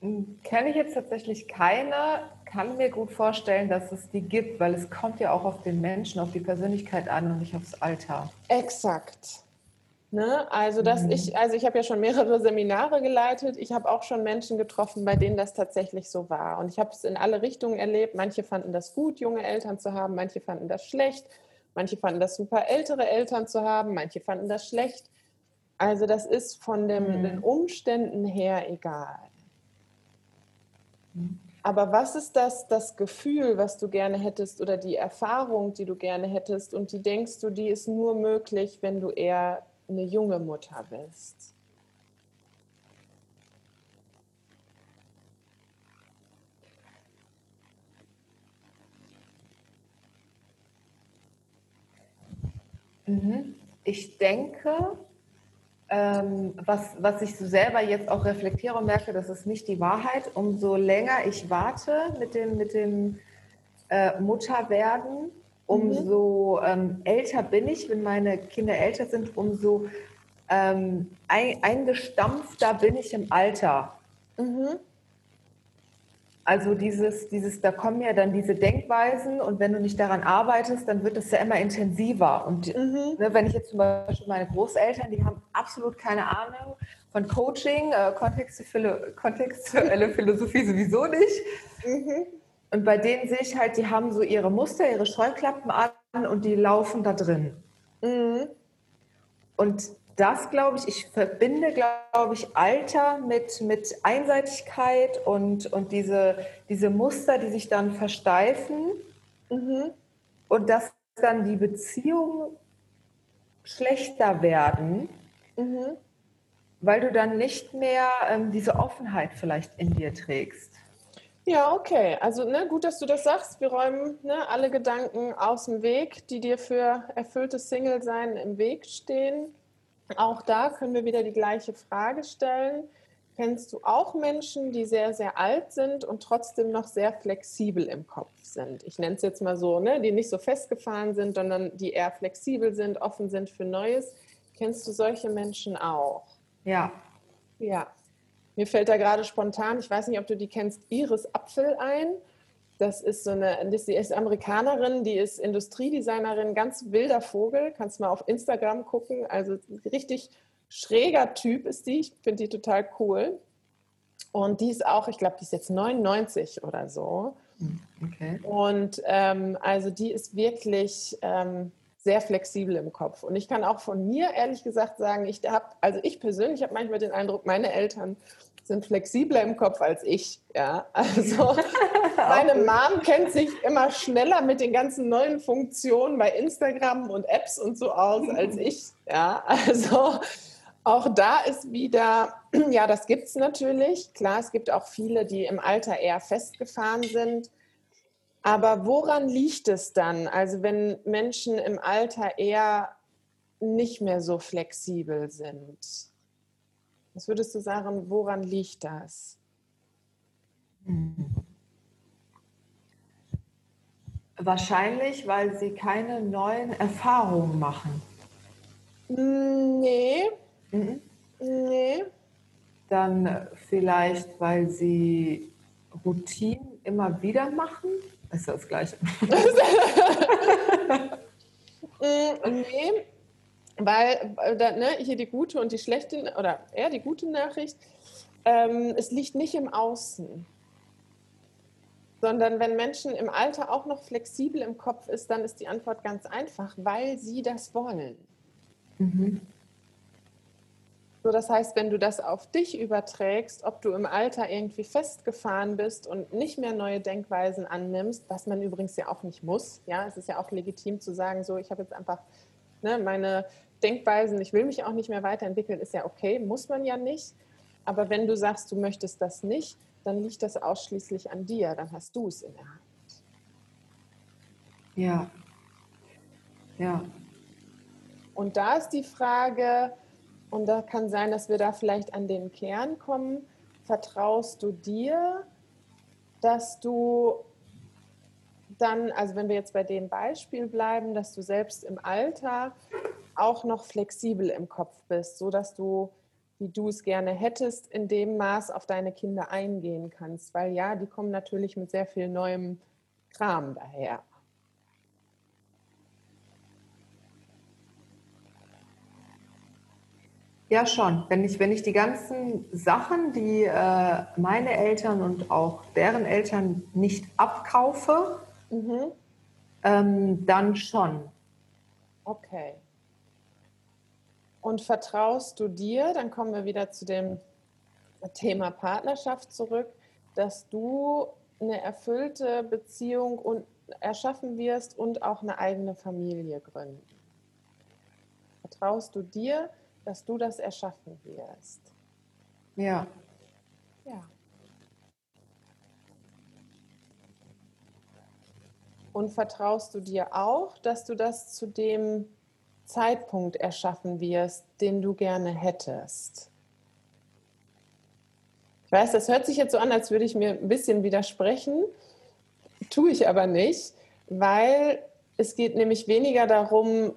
Hm, kenne ich jetzt tatsächlich keine, kann mir gut vorstellen, dass es die gibt, weil es kommt ja auch auf den Menschen, auf die Persönlichkeit an und nicht aufs Alter. Exakt. Ne? Also, dass mhm. ich, also ich habe ja schon mehrere Seminare geleitet. Ich habe auch schon Menschen getroffen, bei denen das tatsächlich so war. Und ich habe es in alle Richtungen erlebt. Manche fanden das gut, junge Eltern zu haben, manche fanden das schlecht, manche fanden das super, ältere Eltern zu haben, manche fanden das schlecht. Also das ist von dem, mhm. den Umständen her egal. Mhm. Aber was ist das, das Gefühl, was du gerne hättest oder die Erfahrung, die du gerne hättest und die denkst du, die ist nur möglich, wenn du eher eine junge Mutter bist. Mhm. Ich denke, ähm, was, was ich so selber jetzt auch reflektiere und merke, das ist nicht die Wahrheit. Umso länger ich warte mit dem, mit dem äh, Mutterwerden, umso mhm. ähm, älter bin ich, wenn meine Kinder älter sind, umso ähm, ein, eingestampfter bin ich im Alter. Mhm. Also dieses, dieses, da kommen ja dann diese Denkweisen und wenn du nicht daran arbeitest, dann wird es ja immer intensiver. Und mhm. ne, wenn ich jetzt zum Beispiel meine Großeltern, die haben absolut keine Ahnung von Coaching, äh, kontextuelle Philosophie sowieso nicht. Mhm. Und bei denen sehe ich halt, die haben so ihre Muster, ihre Scheuklappen an und die laufen da drin. Mhm. Und das, glaube ich, ich verbinde, glaube ich, Alter mit, mit Einseitigkeit und, und diese, diese Muster, die sich dann versteifen. Mhm. Und dass dann die Beziehungen schlechter werden, mhm. weil du dann nicht mehr ähm, diese Offenheit vielleicht in dir trägst. Ja, okay. Also ne, gut, dass du das sagst. Wir räumen ne, alle Gedanken aus dem Weg, die dir für erfülltes Single-Sein im Weg stehen. Auch da können wir wieder die gleiche Frage stellen. Kennst du auch Menschen, die sehr, sehr alt sind und trotzdem noch sehr flexibel im Kopf sind? Ich nenne es jetzt mal so, ne, die nicht so festgefahren sind, sondern die eher flexibel sind, offen sind für Neues. Kennst du solche Menschen auch? Ja. Ja. Mir fällt da gerade spontan, ich weiß nicht, ob du die kennst, Iris Apfel ein. Das ist so eine, die ist Amerikanerin, die ist Industriedesignerin, ganz wilder Vogel. Kannst mal auf Instagram gucken. Also richtig schräger Typ ist die. Ich finde die total cool. Und die ist auch, ich glaube, die ist jetzt 99 oder so. Okay. Und ähm, also die ist wirklich ähm, sehr flexibel im Kopf. Und ich kann auch von mir ehrlich gesagt sagen, ich habe, also ich persönlich habe manchmal den Eindruck, meine Eltern sind flexibler im Kopf als ich. Ja, also meine Mom kennt sich immer schneller mit den ganzen neuen Funktionen bei Instagram und Apps und so aus als ich. Ja, also auch da ist wieder, ja, das gibt es natürlich. Klar, es gibt auch viele, die im Alter eher festgefahren sind. Aber woran liegt es dann? Also wenn Menschen im Alter eher nicht mehr so flexibel sind? Was würdest du sagen, woran liegt das? Wahrscheinlich, weil sie keine neuen Erfahrungen machen. Nee. Mhm. Nee. Dann vielleicht, weil sie Routinen immer wieder machen. Ist das Gleiche. Mm, nee, weil äh, ne, hier die gute und die schlechte, oder eher die gute Nachricht, ähm, es liegt nicht im Außen. Sondern wenn Menschen im Alter auch noch flexibel im Kopf ist, dann ist die Antwort ganz einfach, weil sie das wollen. Mhm. So, das heißt, wenn du das auf dich überträgst, ob du im Alter irgendwie festgefahren bist und nicht mehr neue Denkweisen annimmst, was man übrigens ja auch nicht muss. Ja, es ist ja auch legitim zu sagen, so, ich habe jetzt einfach ne, meine Denkweisen, ich will mich auch nicht mehr weiterentwickeln, ist ja okay, muss man ja nicht. Aber wenn du sagst, du möchtest das nicht, dann liegt das ausschließlich an dir, dann hast du es in der Hand. Ja. Ja. Und da ist die Frage, und da kann sein, dass wir da vielleicht an den Kern kommen, vertraust du dir, dass du dann, also wenn wir jetzt bei dem Beispiel bleiben, dass du selbst im Alter auch noch flexibel im Kopf bist, so dass du, wie du es gerne hättest, in dem Maß auf deine Kinder eingehen kannst, weil ja, die kommen natürlich mit sehr viel neuem Kram daher. Ja, schon. Wenn ich, wenn ich die ganzen Sachen, die äh, meine Eltern und auch deren Eltern nicht abkaufe, mhm. ähm, dann schon. Okay. Und vertraust du dir, dann kommen wir wieder zu dem Thema Partnerschaft zurück, dass du eine erfüllte Beziehung und erschaffen wirst und auch eine eigene Familie gründen. Vertraust du dir, dass du das erschaffen wirst? Ja. Ja. Und vertraust du dir auch, dass du das zu dem Zeitpunkt erschaffen wirst, den du gerne hättest? Ich weiß, das hört sich jetzt so an, als würde ich mir ein bisschen widersprechen, tue ich aber nicht, weil es geht nämlich weniger darum,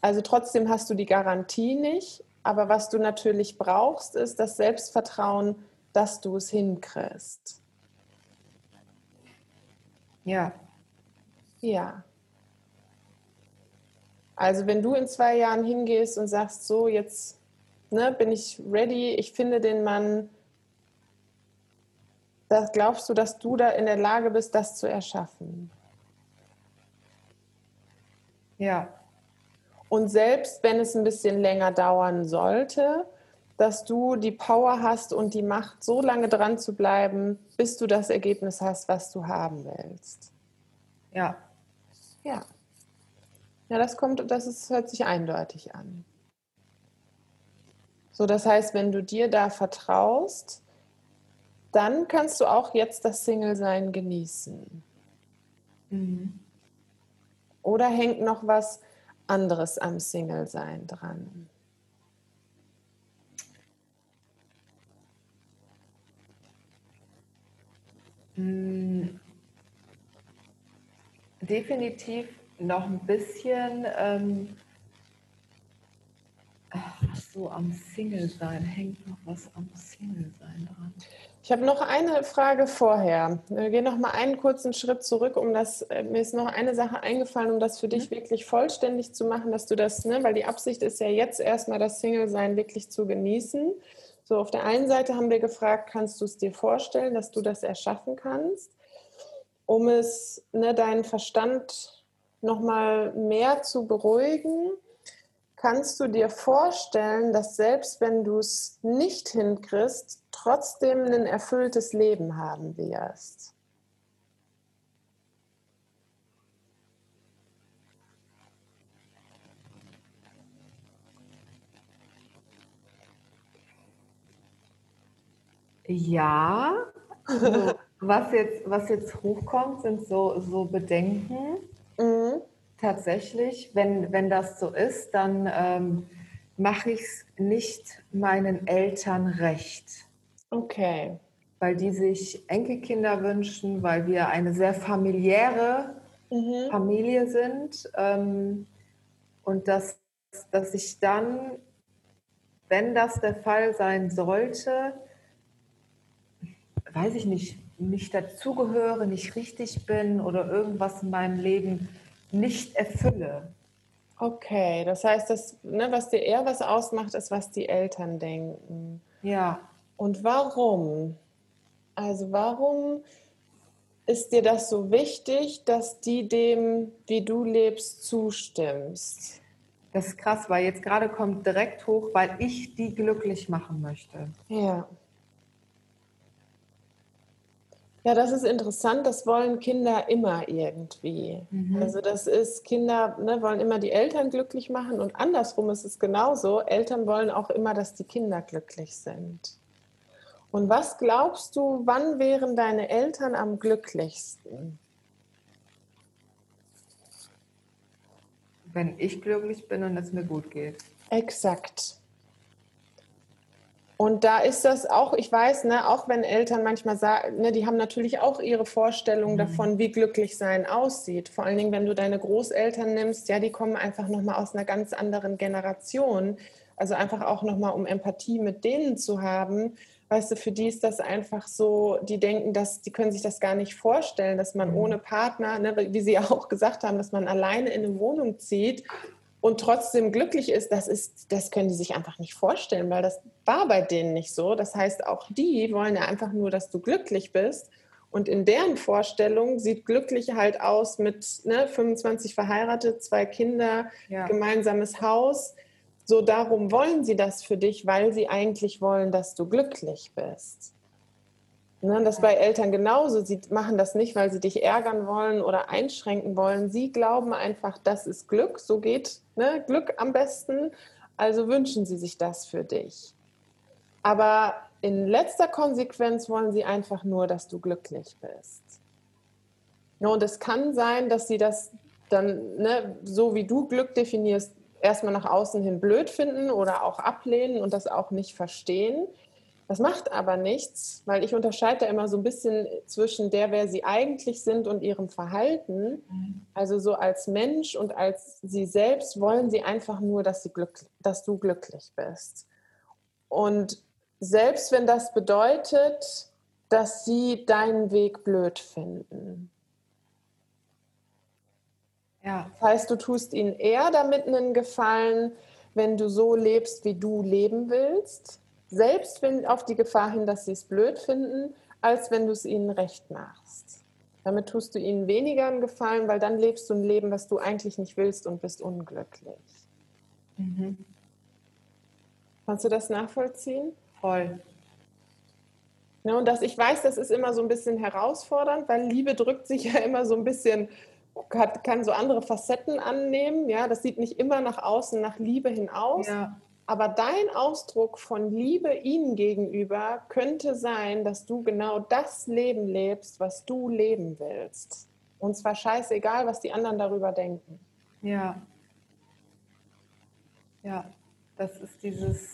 also trotzdem hast du die Garantie nicht, aber was du natürlich brauchst, ist das Selbstvertrauen, dass du es hinkriegst. Ja. Ja. Also wenn du in zwei Jahren hingehst und sagst, so jetzt ne, bin ich ready, ich finde den Mann, da glaubst du, dass du da in der Lage bist, das zu erschaffen? Ja. Und selbst wenn es ein bisschen länger dauern sollte, dass du die Power hast und die Macht, so lange dran zu bleiben, bis du das Ergebnis hast, was du haben willst. Ja. Ja. Ja, das kommt, das ist, hört sich eindeutig an. So, das heißt, wenn du dir da vertraust, dann kannst du auch jetzt das Single-Sein genießen. Mhm. Oder hängt noch was anderes am Single-Sein dran? Hm. Definitiv noch ein bisschen ähm, ach so, am Single-Sein. Hängt noch was am Single-Sein dran? Ich habe noch eine Frage vorher. Wir gehen noch mal einen kurzen Schritt zurück, um das. Äh, mir ist noch eine Sache eingefallen, um das für dich mhm. wirklich vollständig zu machen, dass du das, ne, weil die Absicht ist ja jetzt erstmal das Single-Sein wirklich zu genießen. So, auf der einen Seite haben wir gefragt, kannst du es dir vorstellen, dass du das erschaffen kannst, um es, ne, deinen Verstand noch mal mehr zu beruhigen Kannst du dir vorstellen, dass selbst wenn du es nicht hinkriegst, trotzdem ein erfülltes Leben haben wirst? Ja, also, was, jetzt, was jetzt hochkommt, sind so, so Bedenken. Mhm tatsächlich, wenn, wenn das so ist, dann ähm, mache ich es nicht meinen Eltern recht. Okay. Weil die sich Enkelkinder wünschen, weil wir eine sehr familiäre mhm. Familie sind. Ähm, und dass, dass ich dann, wenn das der Fall sein sollte, weiß ich nicht, nicht dazugehöre, nicht richtig bin oder irgendwas in meinem Leben nicht erfülle. Okay, das heißt, das, ne, was dir eher was ausmacht, ist, was die Eltern denken. Ja. Und warum? Also warum ist dir das so wichtig, dass die dem, wie du lebst, zustimmst? Das ist krass, weil jetzt gerade kommt direkt hoch, weil ich die glücklich machen möchte. Ja. Ja, das ist interessant. Das wollen Kinder immer irgendwie. Mhm. Also das ist, Kinder ne, wollen immer die Eltern glücklich machen und andersrum ist es genauso. Eltern wollen auch immer, dass die Kinder glücklich sind. Und was glaubst du, wann wären deine Eltern am glücklichsten? Wenn ich glücklich bin und es mir gut geht. Exakt. Und da ist das auch, ich weiß, ne, auch wenn Eltern manchmal sagen, ne, die haben natürlich auch ihre Vorstellung mhm. davon, wie glücklich sein aussieht. Vor allen Dingen, wenn du deine Großeltern nimmst, ja, die kommen einfach nochmal aus einer ganz anderen Generation. Also einfach auch nochmal, um Empathie mit denen zu haben. Weißt du, für die ist das einfach so, die denken, dass die können sich das gar nicht vorstellen, dass man mhm. ohne Partner, ne, wie sie auch gesagt haben, dass man alleine in eine Wohnung zieht und trotzdem glücklich ist, das ist, das können die sich einfach nicht vorstellen, weil das war bei denen nicht so. Das heißt, auch die wollen ja einfach nur, dass du glücklich bist. Und in deren Vorstellung sieht glücklich halt aus mit ne, 25 verheiratet, zwei Kinder, ja. gemeinsames Haus. So darum wollen sie das für dich, weil sie eigentlich wollen, dass du glücklich bist. Ne, das bei Eltern genauso. Sie machen das nicht, weil sie dich ärgern wollen oder einschränken wollen. Sie glauben einfach, das ist Glück. So geht ne, Glück am besten. Also wünschen sie sich das für dich. Aber in letzter Konsequenz wollen sie einfach nur, dass du glücklich bist. Ja, und es kann sein, dass sie das dann, ne, so wie du Glück definierst, erstmal nach außen hin blöd finden oder auch ablehnen und das auch nicht verstehen. Das macht aber nichts, weil ich unterscheide immer so ein bisschen zwischen der, wer sie eigentlich sind und ihrem Verhalten. Also so als Mensch und als sie selbst wollen sie einfach nur, dass, sie glück, dass du glücklich bist. Und selbst wenn das bedeutet, dass sie deinen Weg blöd finden. Ja. Das heißt, du tust ihnen eher damit einen Gefallen, wenn du so lebst, wie du leben willst selbst wenn auf die Gefahr hin, dass sie es blöd finden, als wenn du es ihnen recht machst. Damit tust du ihnen weniger einen Gefallen, weil dann lebst du ein Leben, was du eigentlich nicht willst und bist unglücklich. Mhm. Kannst du das nachvollziehen? Voll. Ja, und das, ich weiß, das ist immer so ein bisschen herausfordernd, weil Liebe drückt sich ja immer so ein bisschen, kann so andere Facetten annehmen. Ja, das sieht nicht immer nach außen, nach Liebe hin aus. Ja. Aber dein Ausdruck von Liebe ihnen gegenüber könnte sein, dass du genau das Leben lebst, was du leben willst. Und zwar scheißegal, was die anderen darüber denken. Ja. Ja, das ist dieses.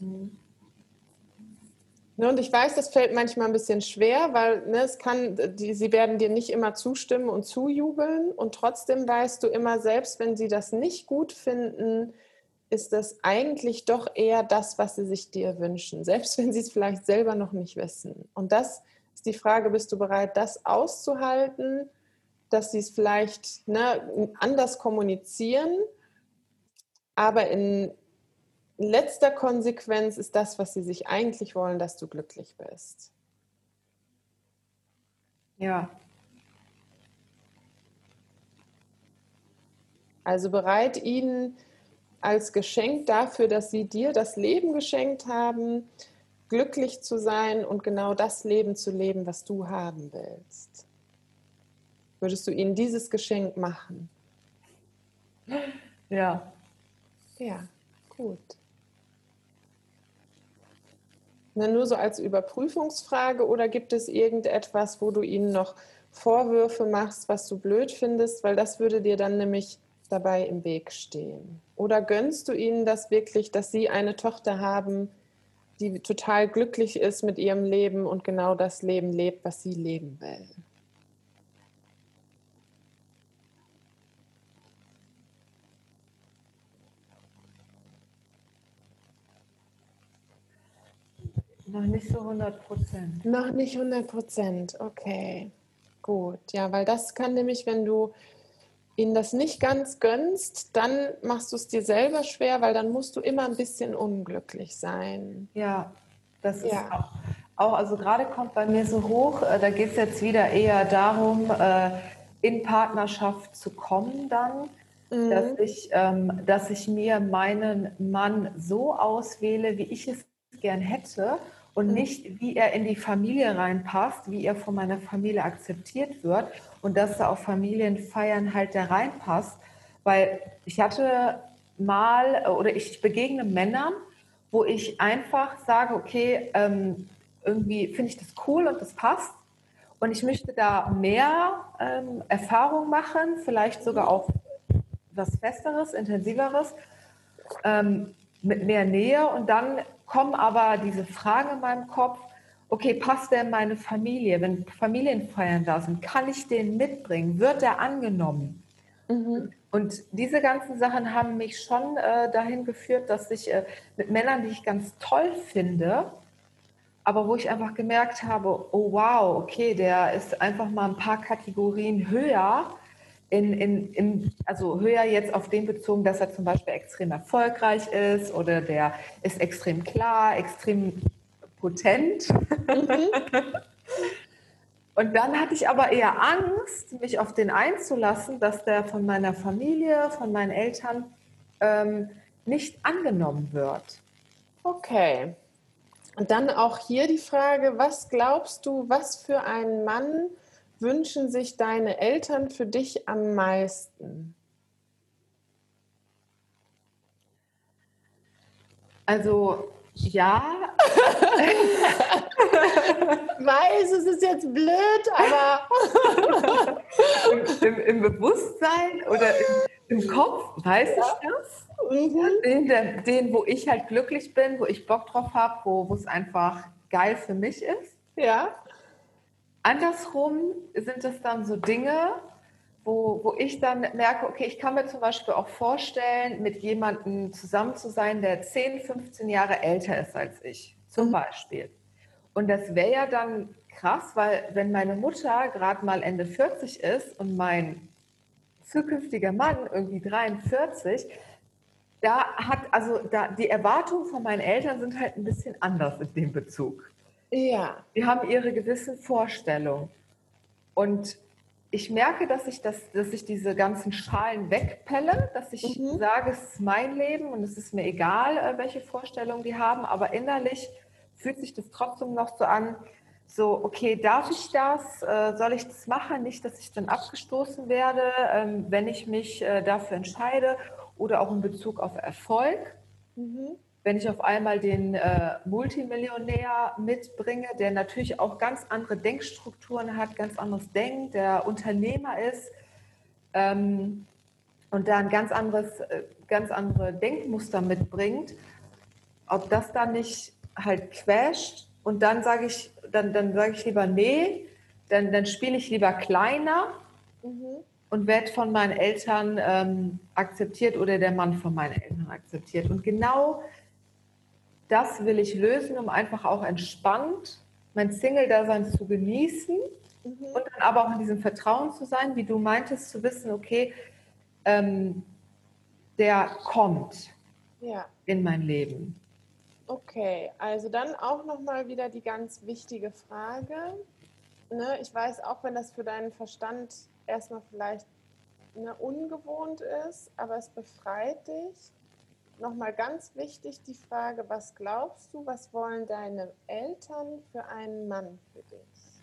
Hm. Ne, und ich weiß, das fällt manchmal ein bisschen schwer, weil ne, es kann, die, sie werden dir nicht immer zustimmen und zujubeln. Und trotzdem weißt du immer selbst, wenn sie das nicht gut finden, ist das eigentlich doch eher das, was sie sich dir wünschen, selbst wenn sie es vielleicht selber noch nicht wissen. Und das ist die Frage, bist du bereit, das auszuhalten, dass sie es vielleicht ne, anders kommunizieren, aber in letzter Konsequenz ist das, was sie sich eigentlich wollen, dass du glücklich bist. Ja. Also bereit, ihnen als Geschenk dafür, dass sie dir das Leben geschenkt haben, glücklich zu sein und genau das Leben zu leben, was du haben willst. Würdest du ihnen dieses Geschenk machen? Ja. Ja, gut. Na, nur so als Überprüfungsfrage oder gibt es irgendetwas, wo du ihnen noch Vorwürfe machst, was du blöd findest, weil das würde dir dann nämlich dabei im Weg stehen? Oder gönnst du ihnen das wirklich, dass sie eine Tochter haben, die total glücklich ist mit ihrem Leben und genau das Leben lebt, was sie leben will? Noch nicht so 100 Prozent. Noch nicht 100 Prozent, okay. Gut, ja, weil das kann nämlich, wenn du ihnen das nicht ganz gönnst, dann machst du es dir selber schwer, weil dann musst du immer ein bisschen unglücklich sein. Ja, das ist ja. auch, auch, also gerade kommt bei mir so hoch, äh, da geht es jetzt wieder eher darum, äh, in Partnerschaft zu kommen dann, mhm. dass, ich, ähm, dass ich mir meinen Mann so auswähle, wie ich es gern hätte und nicht, wie er in die Familie reinpasst, wie er von meiner Familie akzeptiert wird und dass er auf Familienfeiern halt da reinpasst. Weil ich hatte mal oder ich begegne Männern, wo ich einfach sage, okay, ähm, irgendwie finde ich das cool und das passt. Und ich möchte da mehr ähm, Erfahrung machen, vielleicht sogar auch was Festeres, Intensiveres, ähm, mit mehr Nähe. Und dann kommen aber diese Fragen in meinem Kopf, okay, passt der in meine Familie? Wenn Familienfeiern da sind, kann ich den mitbringen? Wird er angenommen? Mhm. Und diese ganzen Sachen haben mich schon äh, dahin geführt, dass ich äh, mit Männern, die ich ganz toll finde, aber wo ich einfach gemerkt habe, oh wow, okay, der ist einfach mal ein paar Kategorien höher, in, in, in, also höher jetzt auf den bezogen, dass er zum Beispiel extrem erfolgreich ist oder der ist extrem klar, extrem potent. Mhm. Und dann hatte ich aber eher Angst, mich auf den einzulassen, dass der von meiner Familie, von meinen Eltern ähm, nicht angenommen wird. Okay. Und dann auch hier die Frage, was glaubst du, was für einen Mann wünschen sich deine Eltern für dich am meisten? Also ja. ich weiß, es ist jetzt blöd, aber Im, im, Im, Bewusstsein oder im, im Kopf weiß ja. ich das. Mhm. Den, den, wo ich halt glücklich bin, wo ich Bock drauf habe, wo es einfach geil für mich ist. Ja. Andersrum sind es dann so Dinge, wo, wo ich dann merke, okay, ich kann mir zum Beispiel auch vorstellen, mit jemandem zusammen zu sein, der 10, 15 Jahre älter ist als ich, zum mhm. Beispiel. Und das wäre ja dann krass, weil wenn meine Mutter gerade mal Ende 40 ist und mein zukünftiger Mann irgendwie 43, da hat, also da, die Erwartungen von meinen Eltern sind halt ein bisschen anders in dem Bezug. Ja. Die haben ihre gewissen Vorstellungen. Und ich merke, dass ich, das, dass ich diese ganzen Schalen wegpelle, dass ich mhm. sage, es ist mein Leben und es ist mir egal, äh, welche Vorstellungen die haben, aber innerlich fühlt sich das trotzdem noch so an, so, okay, darf ich das? Äh, soll ich das machen? Nicht, dass ich dann abgestoßen werde, ähm, wenn ich mich äh, dafür entscheide oder auch in Bezug auf Erfolg. Mhm wenn ich auf einmal den äh, Multimillionär mitbringe, der natürlich auch ganz andere Denkstrukturen hat, ganz anderes Denken, der Unternehmer ist ähm, und da ein ganz anderes, äh, ganz andere Denkmuster mitbringt, ob das dann nicht halt quetscht und dann sage ich, dann, dann sage ich lieber nee, dann, dann spiele ich lieber kleiner mhm. und werde von meinen Eltern ähm, akzeptiert oder der Mann von meinen Eltern akzeptiert. Und genau das will ich lösen, um einfach auch entspannt mein Single-Dasein zu genießen mhm. und dann aber auch in diesem Vertrauen zu sein, wie du meintest, zu wissen, okay, ähm, der kommt ja. in mein Leben. Okay, also dann auch nochmal wieder die ganz wichtige Frage. Ne, ich weiß auch, wenn das für deinen Verstand erstmal vielleicht ne, ungewohnt ist, aber es befreit dich nochmal ganz wichtig die Frage, was glaubst du, was wollen deine Eltern für einen Mann für dich?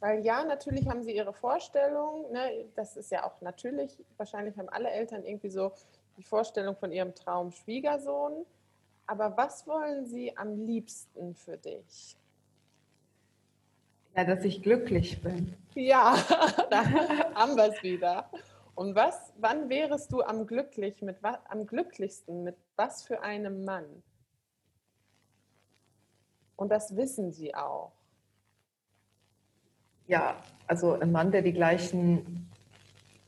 Weil ja, natürlich haben sie ihre Vorstellung, ne? das ist ja auch natürlich, wahrscheinlich haben alle Eltern irgendwie so die Vorstellung von ihrem Traum Schwiegersohn. Aber was wollen sie am liebsten für dich? Ja, dass ich glücklich bin. Ja, da haben wir es wieder. Und was, wann wärest du am, glücklich mit, am glücklichsten mit was für einem Mann? Und das wissen sie auch. Ja, also ein Mann, der die gleichen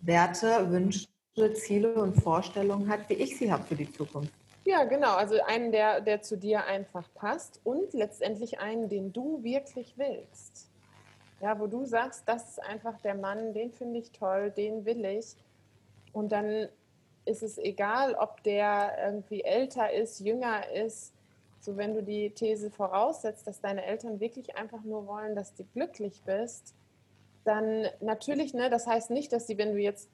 Werte, Wünsche, Ziele und Vorstellungen hat, wie ich sie habe für die Zukunft. Ja, genau. Also einen, der, der zu dir einfach passt und letztendlich einen, den du wirklich willst. Ja, wo du sagst, das ist einfach der Mann, den finde ich toll, den will ich. Und dann ist es egal, ob der irgendwie älter ist, jünger ist. So, wenn du die These voraussetzt, dass deine Eltern wirklich einfach nur wollen, dass du glücklich bist, dann natürlich, ne, das heißt nicht, dass sie, wenn du jetzt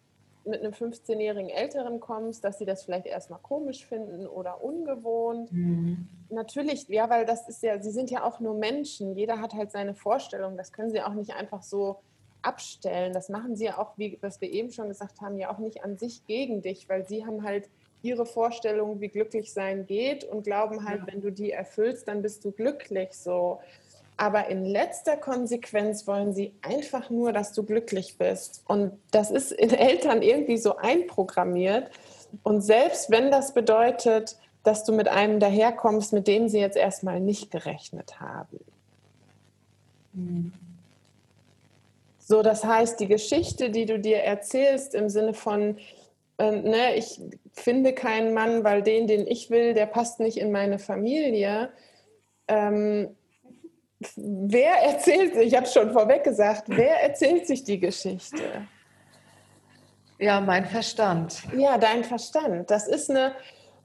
mit einem 15-jährigen Älteren kommst, dass sie das vielleicht erstmal komisch finden oder ungewohnt. Mhm. Natürlich, ja, weil das ist ja, sie sind ja auch nur Menschen. Jeder hat halt seine Vorstellung. Das können sie auch nicht einfach so abstellen. Das machen sie ja auch, wie was wir eben schon gesagt haben, ja auch nicht an sich gegen dich, weil sie haben halt ihre Vorstellung, wie glücklich sein geht und glauben halt, ja. wenn du die erfüllst, dann bist du glücklich so. Aber in letzter Konsequenz wollen sie einfach nur, dass du glücklich bist. Und das ist in Eltern irgendwie so einprogrammiert. Und selbst wenn das bedeutet, dass du mit einem daherkommst, mit dem sie jetzt erstmal nicht gerechnet haben. So, das heißt, die Geschichte, die du dir erzählst im Sinne von, äh, ne, ich finde keinen Mann, weil den, den ich will, der passt nicht in meine Familie. Ähm, wer erzählt sich, ich habe es schon vorweg gesagt, wer erzählt sich die Geschichte? Ja, mein Verstand. Ja, dein Verstand. Das ist eine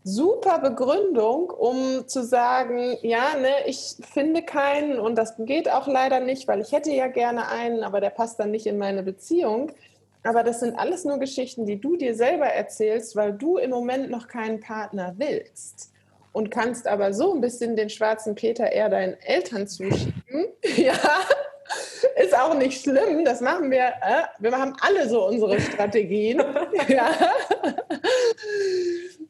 super Begründung, um zu sagen, ja, ne, ich finde keinen und das geht auch leider nicht, weil ich hätte ja gerne einen, aber der passt dann nicht in meine Beziehung. Aber das sind alles nur Geschichten, die du dir selber erzählst, weil du im Moment noch keinen Partner willst. Und kannst aber so ein bisschen den schwarzen Peter eher deinen Eltern zuschieben. ja, ist auch nicht schlimm. Das machen wir. Äh, wir haben alle so unsere Strategien. ja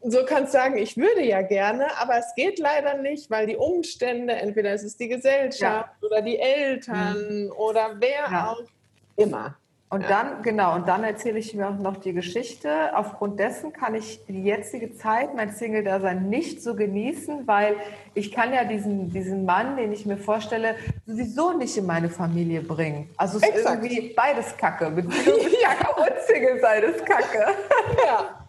so kannst du sagen, ich würde ja gerne, aber es geht leider nicht, weil die Umstände, entweder es ist die Gesellschaft ja. oder die Eltern mhm. oder wer ja. auch immer. Und dann, genau, und dann erzähle ich mir auch noch die Geschichte. Aufgrund dessen kann ich die jetzige Zeit, mein Single-Dasein, nicht so genießen, weil ich kann ja diesen, diesen Mann, den ich mir vorstelle, sowieso nicht in meine Familie bringen. Also es ist irgendwie beides Kacke. Beziehung Kacke und Single-Sein ist Kacke. Ja.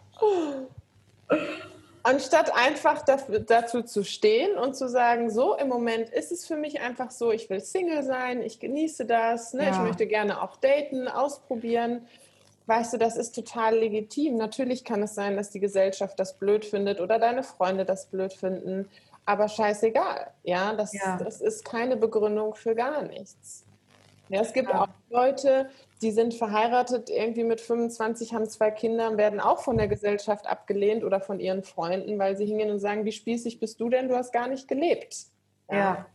Anstatt einfach dafür, dazu zu stehen und zu sagen, so im Moment ist es für mich einfach so, ich will Single sein, ich genieße das, ne? Ja. ich möchte gerne auch daten, ausprobieren. Weißt du, das ist total legitim. Natürlich kann es sein, dass die Gesellschaft das blöd findet oder deine Freunde das blöd finden, aber scheißegal. Ja, das, ja. das ist keine Begründung für gar nichts. Ja, es gibt ja. auch Leute, die sind verheiratet, irgendwie mit 25, haben zwei Kinder, werden auch von der Gesellschaft abgelehnt oder von ihren Freunden, weil sie hingehen und sagen, wie spießig bist du denn? Du hast gar nicht gelebt. Ja. ja.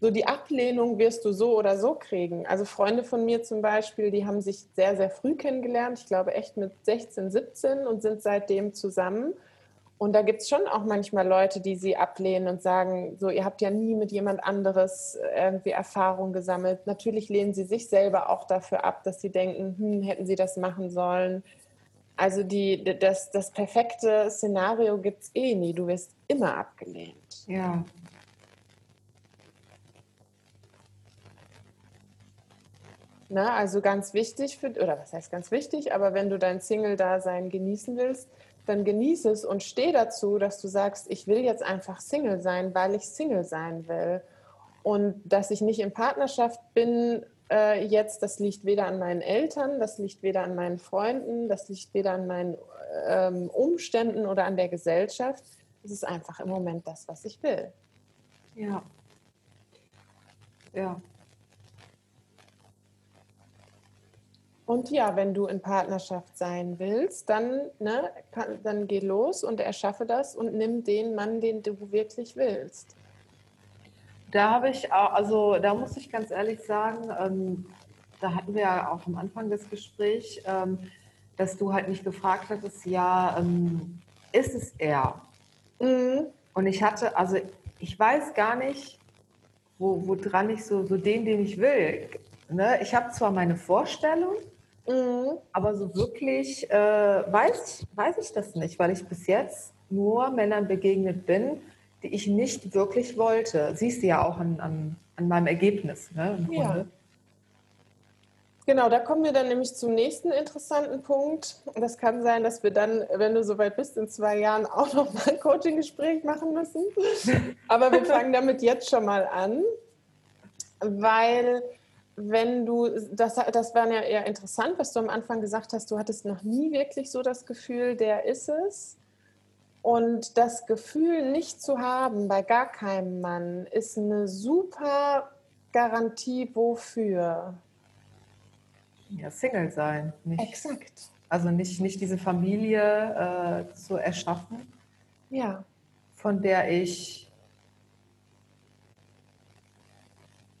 So die Ablehnung wirst du so oder so kriegen. Also Freunde von mir zum Beispiel, die haben sich sehr, sehr früh kennengelernt. Ich glaube echt mit 16, 17 und sind seitdem zusammen. Und da gibt es schon auch manchmal Leute, die sie ablehnen und sagen, so, ihr habt ja nie mit jemand anderes irgendwie Erfahrung gesammelt. Natürlich lehnen sie sich selber auch dafür ab, dass sie denken, hm, hätten sie das machen sollen. Also die, das, das perfekte Szenario gibt es eh nie. Du wirst immer abgelehnt. Ja. Na, also ganz wichtig für, oder was heißt ganz wichtig, aber wenn du dein Single-Dasein genießen willst, dann genieße es und steh dazu, dass du sagst, ich will jetzt einfach Single sein, weil ich Single sein will. Und dass ich nicht in Partnerschaft bin, äh, jetzt, das liegt weder an meinen Eltern, das liegt weder an meinen Freunden, das liegt weder an meinen ähm, Umständen oder an der Gesellschaft. Es ist einfach im Moment das, was ich will. Ja. Ja. Und ja, wenn du in Partnerschaft sein willst, dann, ne, kann, dann geh los und erschaffe das und nimm den Mann, den du wirklich willst. Da habe ich auch, also da muss ich ganz ehrlich sagen, ähm, da hatten wir ja auch am Anfang des Gesprächs, ähm, dass du halt nicht gefragt hattest, ja, ähm, ist es er? Mhm. Und ich hatte, also ich weiß gar nicht, wo, woran ich so, so den, den ich will. Ne? Ich habe zwar meine Vorstellung, Mhm. Aber so wirklich äh, weiß, weiß ich das nicht, weil ich bis jetzt nur Männern begegnet bin, die ich nicht wirklich wollte. Siehst du ja auch an, an, an meinem Ergebnis. Ne, ja. Genau, da kommen wir dann nämlich zum nächsten interessanten Punkt. Das kann sein, dass wir dann, wenn du soweit bist, in zwei Jahren auch noch mal ein Coaching-Gespräch machen müssen. Aber wir fangen damit jetzt schon mal an, weil wenn du, das, das war ja eher interessant, was du am Anfang gesagt hast, du hattest noch nie wirklich so das Gefühl, der ist es. Und das Gefühl nicht zu haben bei gar keinem Mann ist eine super Garantie wofür? Ja, Single sein. Nicht. Exakt. Also nicht, nicht diese Familie äh, zu erschaffen, ja. von der ich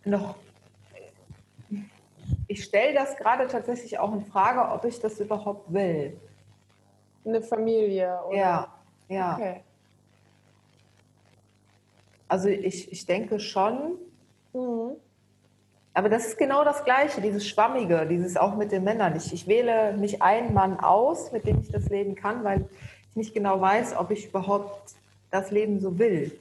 noch, ich stelle das gerade tatsächlich auch in Frage, ob ich das überhaupt will. Eine Familie, oder? Ja, ja. Okay. Also ich, ich denke schon, Mhm. aber das ist genau das Gleiche, dieses Schwammige, dieses auch mit den Männern. Ich, ich wähle nicht einen Mann aus, mit dem ich das Leben kann, weil ich nicht genau weiß, ob ich überhaupt das Leben so will.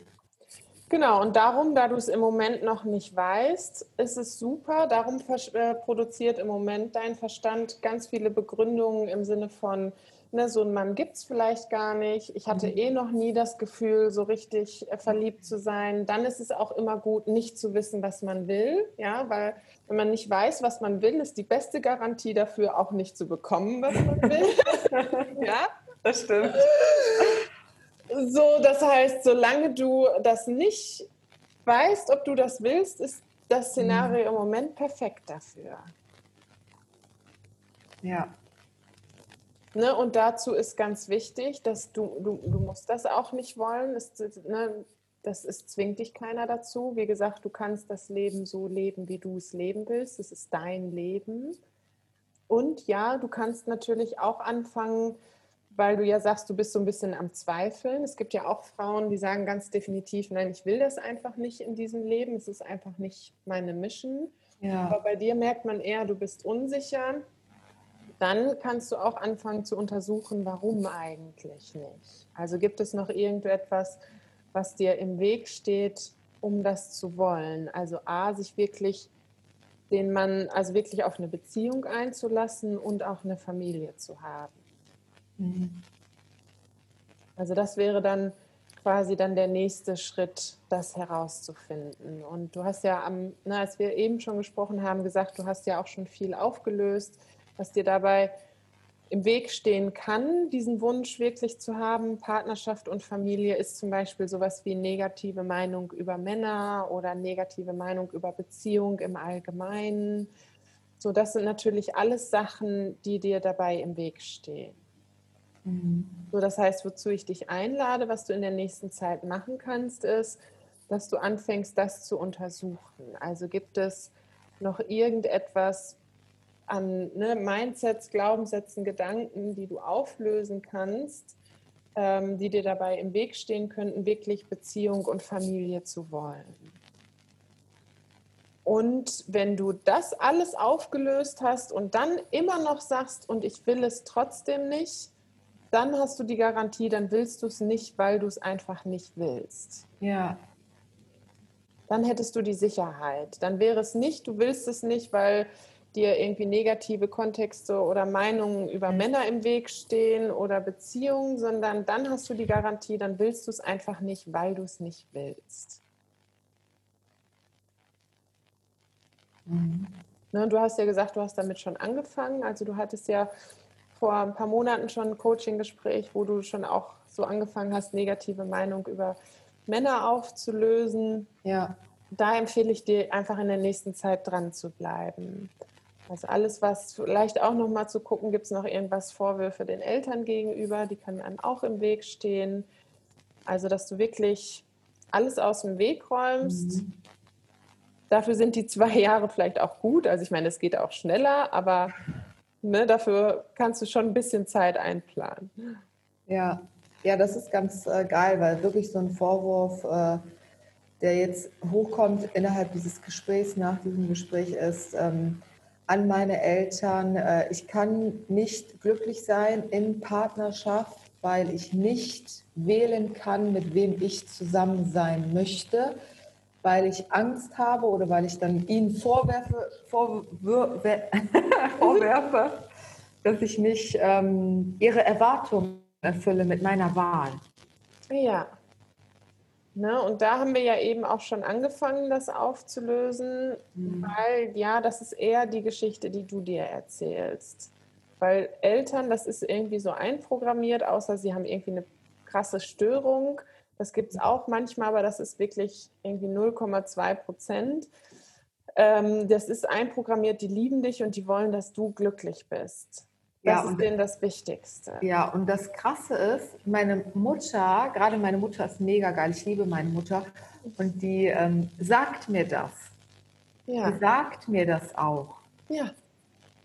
Genau, und darum, da du es im Moment noch nicht weißt, ist es super. Darum äh, produziert im Moment dein Verstand ganz viele Begründungen im Sinne von, ne, so einen Mann gibt es vielleicht gar nicht. Ich hatte eh noch nie das Gefühl, so richtig äh, verliebt zu sein. Dann ist es auch immer gut, nicht zu wissen, was man will. Ja, weil wenn man nicht weiß, was man will, ist die beste Garantie dafür, auch nicht zu bekommen, was man will. ja, Das stimmt. So, das heißt, solange du das nicht weißt, ob du das willst, ist das Szenario im Moment perfekt dafür. Ja. Ne? Und dazu ist ganz wichtig, dass du, du, du musst das auch nicht wollen. Es, ne? Das ist, zwingt dich keiner dazu. Wie gesagt, du kannst das Leben so leben, wie du es leben willst. Es ist dein Leben. Und ja, du kannst natürlich auch anfangen, weil du ja sagst, du bist so ein bisschen am Zweifeln. Es gibt ja auch Frauen, die sagen ganz definitiv, nein, ich will das einfach nicht in diesem Leben. Es ist einfach nicht meine Mission. Aber Ja. bei dir merkt man eher, du bist unsicher. Dann kannst du auch anfangen zu untersuchen, warum eigentlich nicht. Also gibt es noch irgendetwas, was dir im Weg steht, um das zu wollen? Also A, sich wirklich den Mann, also wirklich auf eine Beziehung einzulassen und auch eine Familie zu haben. Mhm. Also das wäre dann quasi dann der nächste Schritt, das herauszufinden. Und du hast ja, am, na, als wir eben schon gesprochen haben, gesagt, du hast ja auch schon viel aufgelöst, was dir dabei im Weg stehen kann, diesen Wunsch wirklich zu haben. Partnerschaft und Familie ist zum Beispiel sowas wie negative Meinung über Männer oder negative Meinung über Beziehung im Allgemeinen. So, das sind natürlich alles Sachen, die dir dabei im Weg stehen. Mhm. So, das heißt, wozu ich dich einlade, was du in der nächsten Zeit machen kannst, ist, dass du anfängst, das zu untersuchen. Also gibt es noch irgendetwas an ne, Mindsets, Glaubenssätzen, Gedanken, die du auflösen kannst, ähm, die dir dabei im Weg stehen könnten, wirklich Beziehung und Familie zu wollen. Und wenn du das alles aufgelöst hast und dann immer noch sagst, und ich will es trotzdem nicht, dann hast du die Garantie, dann willst du es nicht, weil du es einfach nicht willst. Ja. Dann hättest du die Sicherheit. Dann wäre es nicht, du willst es nicht, weil dir irgendwie negative Kontexte oder Meinungen über Männer im Weg stehen oder Beziehungen, sondern dann hast du die Garantie, dann willst du es einfach nicht, weil du es nicht willst. Mhm. Ne, du hast ja gesagt, du hast damit schon angefangen. Also du hattest ja vor ein paar Monaten schon ein Coaching-Gespräch, wo du schon auch so angefangen hast, negative Meinung über Männer aufzulösen. Ja. Da empfehle ich dir einfach in der nächsten Zeit dran zu bleiben. Also alles, was vielleicht auch noch mal zu gucken, gibt es noch irgendwas Vorwürfe den Eltern gegenüber, die können einem auch im Weg stehen. Also dass du wirklich alles aus dem Weg räumst. Mhm. Dafür sind die zwei Jahre vielleicht auch gut. Also ich meine, es geht auch schneller, aber ne, dafür kannst du schon ein bisschen Zeit einplanen. Ja, ja, das ist ganz äh, geil, weil wirklich so ein Vorwurf, äh, der jetzt hochkommt innerhalb dieses Gesprächs, nach diesem Gespräch ist, ähm, an meine Eltern, äh, ich kann nicht glücklich sein in Partnerschaft, weil ich nicht wählen kann, mit wem ich zusammen sein möchte, weil ich Angst habe oder weil ich dann ihnen vorwerfe, vorwür, vorwerfe dass ich nicht ähm, ihre Erwartungen erfülle mit meiner Wahl. Ja. Ne, und da haben wir ja eben auch schon angefangen, das aufzulösen, Mhm. weil ja, das ist eher die Geschichte, die du dir erzählst. Weil Eltern, das ist irgendwie so einprogrammiert, außer sie haben irgendwie eine krasse Störung. Das gibt es auch manchmal, aber das ist wirklich irgendwie 0,2 Prozent. Ähm, das ist einprogrammiert, die lieben dich und die wollen, dass du glücklich bist. Das ja, ist denen das Wichtigste. Ja, und das Krasse ist, meine Mutter, gerade meine Mutter ist mega geil, ich liebe meine Mutter, und die ähm, sagt mir das. Ja. Die sagt mir das auch. Ja.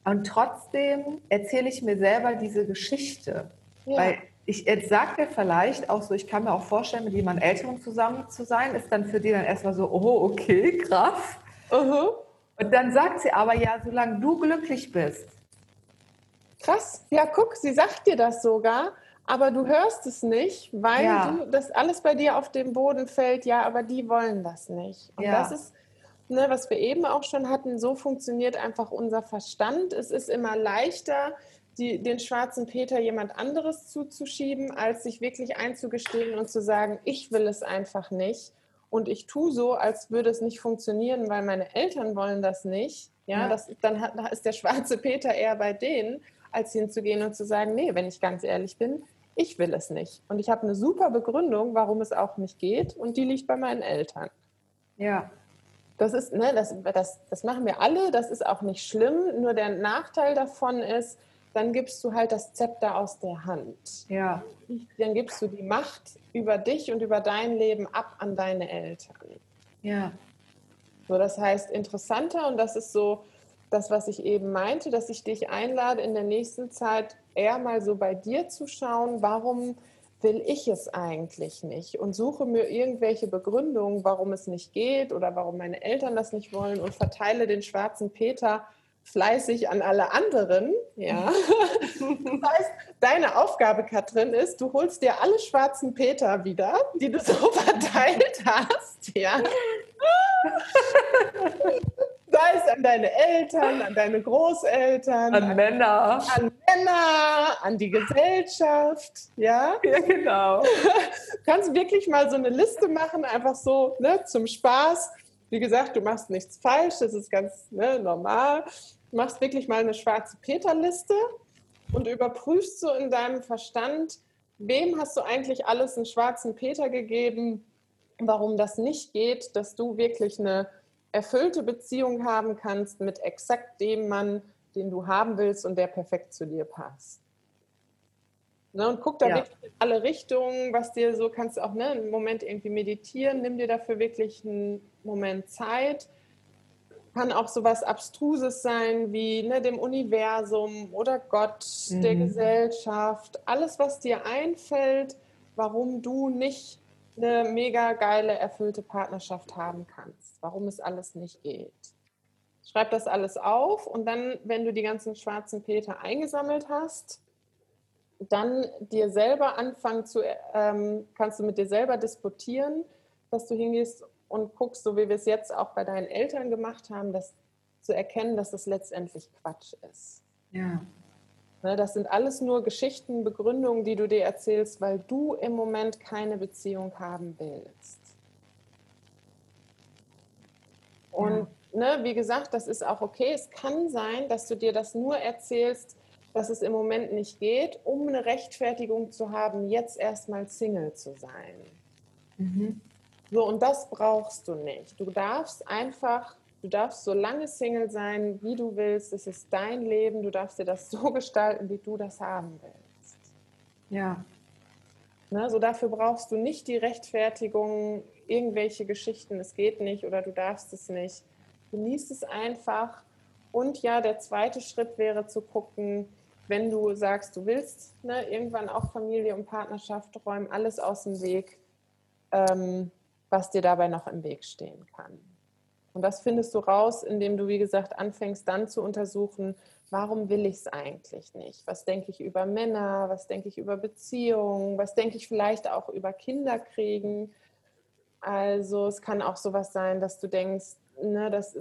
Und trotzdem erzähle ich mir selber diese Geschichte. Ja. Weil ich sage dir vielleicht auch so, ich kann mir auch vorstellen, mit jemandem Älteren zusammen zu sein, ist dann für die dann erstmal so, oh, okay, krass. Uh -huh. Und dann sagt sie aber, ja, solange du glücklich bist, Krass. Ja, guck, sie sagt dir das sogar, aber du hörst es nicht, weil ja. du, das alles bei dir auf den Boden fällt. Ja, aber die wollen das nicht. Und ja. das ist, ne, was wir eben auch schon hatten, so funktioniert einfach unser Verstand. Es ist immer leichter, die, den schwarzen Peter jemand anderes zuzuschieben, als sich wirklich einzugestehen und zu sagen, ich will es einfach nicht. Und ich tue so, als würde es nicht funktionieren, weil meine Eltern wollen das nicht. Ja, ja. Das, dann hat, ist der schwarze Peter eher bei denen als hinzugehen und zu sagen, nee, wenn ich ganz ehrlich bin, ich will es nicht. Und ich habe eine super Begründung, warum es auch nicht geht und die liegt bei meinen Eltern. Ja. Das ist, ne, das, das, das machen wir alle, das ist auch nicht schlimm, nur der Nachteil davon ist, dann gibst du halt das Zepter aus der Hand. Ja. Dann gibst du die Macht über dich und über dein Leben ab an deine Eltern. Ja. So, das heißt, interessanter und das ist so, das, was ich eben meinte, dass ich dich einlade, in der nächsten Zeit eher mal so bei dir zu schauen, warum will ich es eigentlich nicht und suche mir irgendwelche Begründungen, warum es nicht geht oder warum meine Eltern das nicht wollen und verteile den schwarzen Peter fleißig an alle anderen. Ja. Das heißt, deine Aufgabe, Katrin, ist, du holst dir alle schwarzen Peter wieder, die du so verteilt hast. Ja sei es an deine Eltern, an deine Großeltern, an, an Männer, an Männer, an die Gesellschaft, ja? Ja, genau. Du kannst wirklich mal so eine Liste machen, einfach so ne, zum Spaß. Wie gesagt, du machst nichts falsch, das ist ganz ne, normal. Du machst wirklich mal eine schwarze Peter-Liste und überprüfst so in deinem Verstand, wem hast du eigentlich alles einen schwarzen Peter gegeben, warum das nicht geht, dass du wirklich eine erfüllte Beziehung haben kannst mit exakt dem Mann, den du haben willst und der perfekt zu dir passt. Ne, und guck da ja. wirklich in alle Richtungen, was dir so, kannst du auch ne, einen Moment irgendwie meditieren, nimm dir dafür wirklich einen Moment Zeit. Kann auch so was Abstruses sein wie ne, dem Universum oder Gott, mhm. der Gesellschaft, alles, was dir einfällt, warum du nicht eine mega geile, erfüllte Partnerschaft haben kannst, warum es alles nicht geht. Schreib das alles auf und dann, wenn du die ganzen schwarzen Peter eingesammelt hast, dann dir selber anfangen zu, ähm, kannst du mit dir selber disputieren, dass du hingehst und guckst, so wie wir es jetzt auch bei deinen Eltern gemacht haben, das zu erkennen, dass das letztendlich Quatsch ist. Ja. Ne, das sind alles nur Geschichten, Begründungen, die du dir erzählst, weil du im Moment keine Beziehung haben willst. Und ja. ne, wie gesagt, das ist auch okay. Es kann sein, dass du dir das nur erzählst, dass es im Moment nicht geht, um eine Rechtfertigung zu haben, jetzt erstmal Single zu sein. Mhm. So, und das brauchst du nicht. Du darfst einfach Du darfst so lange Single sein, wie du willst. Es ist dein Leben. Du darfst dir das so gestalten, wie du das haben willst. Ja. Ne, so dafür brauchst du nicht die Rechtfertigung, irgendwelche Geschichten, es geht nicht oder du darfst es nicht. Genieß es einfach. Und ja, der zweite Schritt wäre zu gucken, wenn du sagst, du willst ne, irgendwann auch Familie und Partnerschaft räumen, alles aus dem Weg, ähm, was dir dabei noch im Weg stehen kann. Und das findest du raus, indem du, wie gesagt, anfängst dann zu untersuchen, warum will ich es eigentlich nicht? Was denke ich über Männer? Was denke ich über Beziehungen? Was denke ich vielleicht auch über Kinderkriegen? Also es kann auch sowas sein, dass du denkst, ne, dass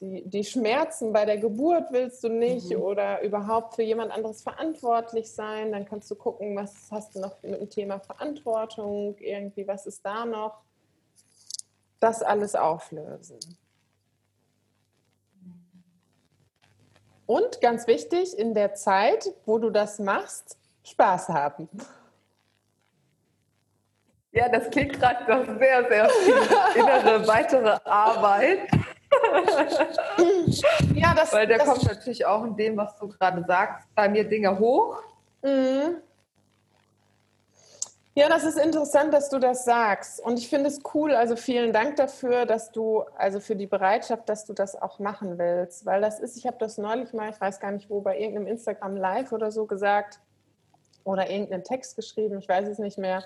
die, die Schmerzen bei der Geburt willst du nicht mhm. oder überhaupt für jemand anderes verantwortlich sein. Dann kannst du gucken, was hast du noch mit dem Thema Verantwortung, irgendwie, was ist da noch? Das alles auflösen. Und ganz wichtig, in der Zeit, wo du das machst, Spaß haben. Ja, das klingt gerade noch sehr, sehr viel innere weitere Arbeit. ja, das, Weil da kommt natürlich auch in dem, was du gerade sagst, bei mir Dinge hoch. Mhm. Ja, das ist interessant, dass du das sagst. Und ich finde es cool, also vielen Dank dafür, dass du, also für die Bereitschaft, dass du das auch machen willst. Weil das ist, ich habe das neulich mal, ich weiß gar nicht wo, bei irgendeinem Instagram Live oder so gesagt oder irgendeinen Text geschrieben, ich weiß es nicht mehr.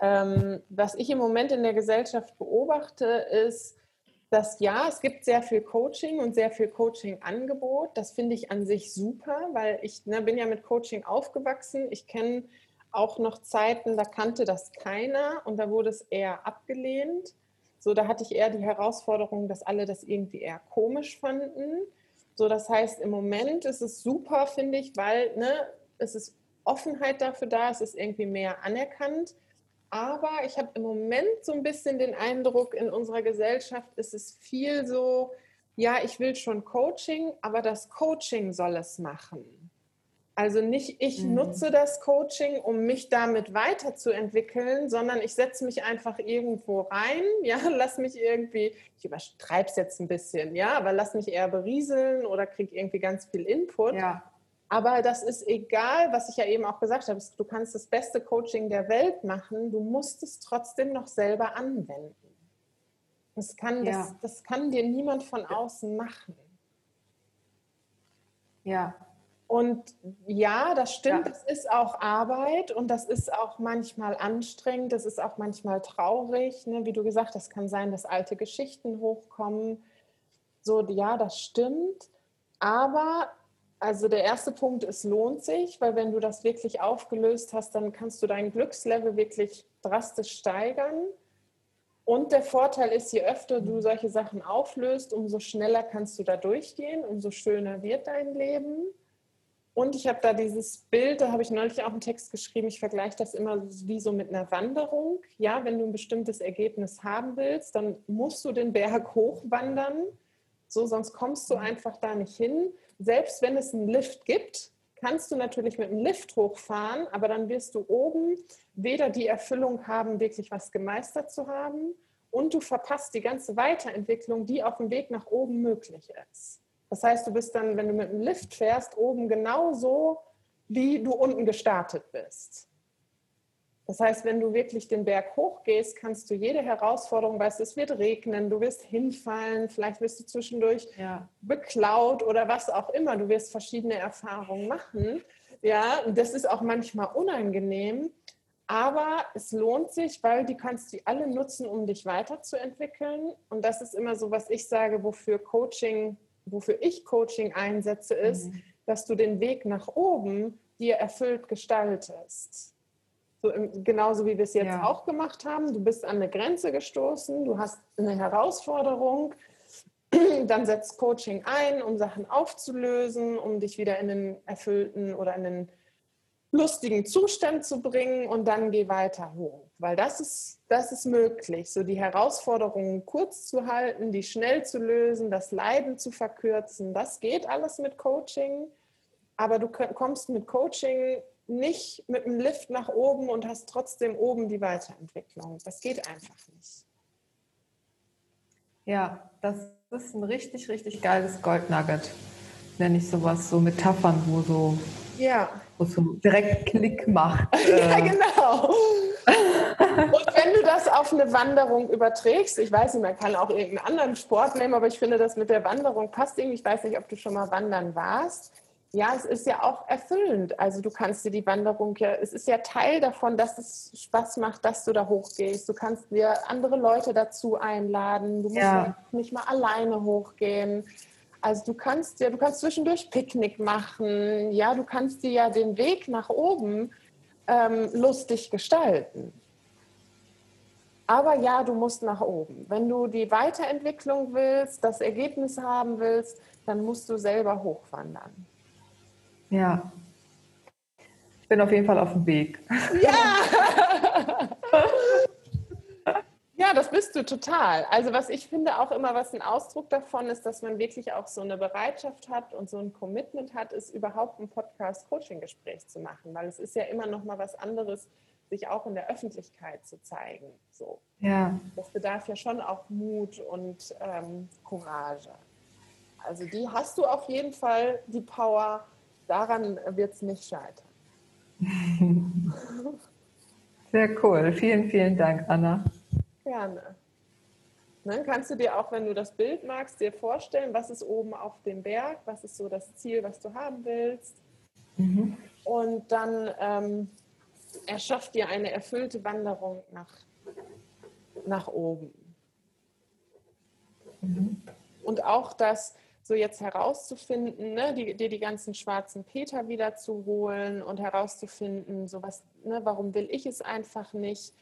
Ähm, was ich im Moment in der Gesellschaft beobachte, ist, dass ja, es gibt sehr viel Coaching und sehr viel Coaching-Angebot. Das finde ich an sich super, weil ich ne, bin ja mit Coaching aufgewachsen. Ich kenne auch noch Zeiten, da kannte das keiner und da wurde es eher abgelehnt. So, da hatte ich eher die Herausforderung, dass alle das irgendwie eher komisch fanden. So, das heißt, im Moment ist es super, finde ich, weil ne, es ist Offenheit dafür da, es ist irgendwie mehr anerkannt. Aber ich habe im Moment so ein bisschen den Eindruck, in unserer Gesellschaft ist es viel so, ja, ich will schon Coaching, aber das Coaching soll es machen. Also nicht ich mhm. nutze das Coaching, um mich damit weiterzuentwickeln, sondern ich setze mich einfach irgendwo rein, ja, lass mich irgendwie, ich übertreibe es jetzt ein bisschen, ja, aber lass mich eher berieseln oder kriege irgendwie ganz viel Input. Ja. Aber das ist egal, was ich ja eben auch gesagt habe, du kannst das beste Coaching der Welt machen, du musst es trotzdem noch selber anwenden. Das kann, ja. das, das kann dir niemand von außen machen. Ja, und ja, das stimmt, ja. das ist auch Arbeit und das ist auch manchmal anstrengend, das ist auch manchmal traurig. Ne? Wie du gesagt hast, kann sein, dass alte Geschichten hochkommen. So, ja, das stimmt. Aber also der erste Punkt, es lohnt sich, weil wenn du das wirklich aufgelöst hast, dann kannst du dein Glückslevel wirklich drastisch steigern. Und der Vorteil ist, je öfter du solche Sachen auflöst, umso schneller kannst du da durchgehen, umso schöner wird dein Leben. Und ich habe da dieses Bild, da habe ich neulich auch einen Text geschrieben, ich vergleiche das immer wie so mit einer Wanderung. Ja, wenn du ein bestimmtes Ergebnis haben willst, dann musst du den Berg hochwandern. So, sonst kommst du mhm. einfach da nicht hin. Selbst wenn es einen Lift gibt, kannst du natürlich mit dem Lift hochfahren, aber dann wirst du oben weder die Erfüllung haben, wirklich was gemeistert zu haben, und du verpasst die ganze Weiterentwicklung, die auf dem Weg nach oben möglich ist. Das heißt, du bist dann, wenn du mit dem Lift fährst, oben genauso, wie du unten gestartet bist. Das heißt, wenn du wirklich den Berg hochgehst, kannst du jede Herausforderung, weißt es wird regnen, du wirst hinfallen, vielleicht wirst du zwischendurch ja. beklaut oder was auch immer. Du wirst verschiedene Erfahrungen machen. Ja, das ist auch manchmal unangenehm, aber es lohnt sich, weil die kannst du alle nutzen, um dich weiterzuentwickeln. Und das ist immer so, was ich sage, wofür Coaching wofür ich Coaching einsetze, ist, mhm. dass du den Weg nach oben dir erfüllt gestaltest. So im, genauso wie wir es jetzt ja. auch gemacht haben. Du bist an eine Grenze gestoßen, du hast eine Herausforderung, dann setzt Coaching ein, um Sachen aufzulösen, um dich wieder in den erfüllten oder in den lustigen Zustand zu bringen und dann geh weiter hoch. Weil das ist, das ist möglich, so die Herausforderungen kurz zu halten, die schnell zu lösen, das Leiden zu verkürzen. Das geht alles mit Coaching, aber du kommst mit Coaching nicht mit einem Lift nach oben und hast trotzdem oben die Weiterentwicklung. Das geht einfach nicht. Ja, das ist ein richtig, richtig geiles Goldnugget. Nenne ich sowas, so Metaphern, wo so ja. Wo so direkt Klick macht. ja, äh. genau. Und wenn du das auf eine Wanderung überträgst, ich weiß nicht, man kann auch irgendeinen anderen Sport nehmen, aber ich finde, das mit der Wanderung passt irgendwie. Ich weiß nicht, ob du schon mal wandern warst. Ja, es ist ja auch erfüllend. Also du kannst dir die Wanderung ja, es ist ja Teil davon, dass es Spaß macht, dass du da hochgehst. Du kannst dir andere Leute dazu einladen. Du musst ja. nicht mal alleine hochgehen. Also du kannst ja, du kannst zwischendurch Picknick machen, ja, du kannst dir ja den Weg nach oben ähm, lustig gestalten. Aber ja, du musst nach oben. Wenn du die Weiterentwicklung willst, das Ergebnis haben willst, dann musst du selber hochwandern. Ja. Ich bin auf jeden Fall auf dem Weg. Ja! Ja, das bist du total. Also was ich finde auch immer, was ein Ausdruck davon ist, dass man wirklich auch so eine Bereitschaft hat und so ein Commitment hat, ist überhaupt ein Podcast-Coaching-Gespräch zu machen, weil es ist ja immer noch mal was anderes, sich auch in der Öffentlichkeit zu zeigen. So. Ja. Das bedarf ja schon auch Mut und ähm, Courage. Also die hast du auf jeden Fall, die Power. Daran wird es nicht scheitern. Sehr cool. Vielen, vielen Dank, Anna. Gerne. Dann kannst du dir auch, wenn du das Bild magst, dir vorstellen, was ist oben auf dem Berg, was ist so das Ziel, was du haben willst. Mhm. Und dann ähm, erschafft dir eine erfüllte Wanderung nach, nach oben. Mhm. Und auch das so jetzt herauszufinden, ne, die, dir die ganzen schwarzen Peter wieder zu holen und herauszufinden, so was, ne, warum will ich es einfach nicht.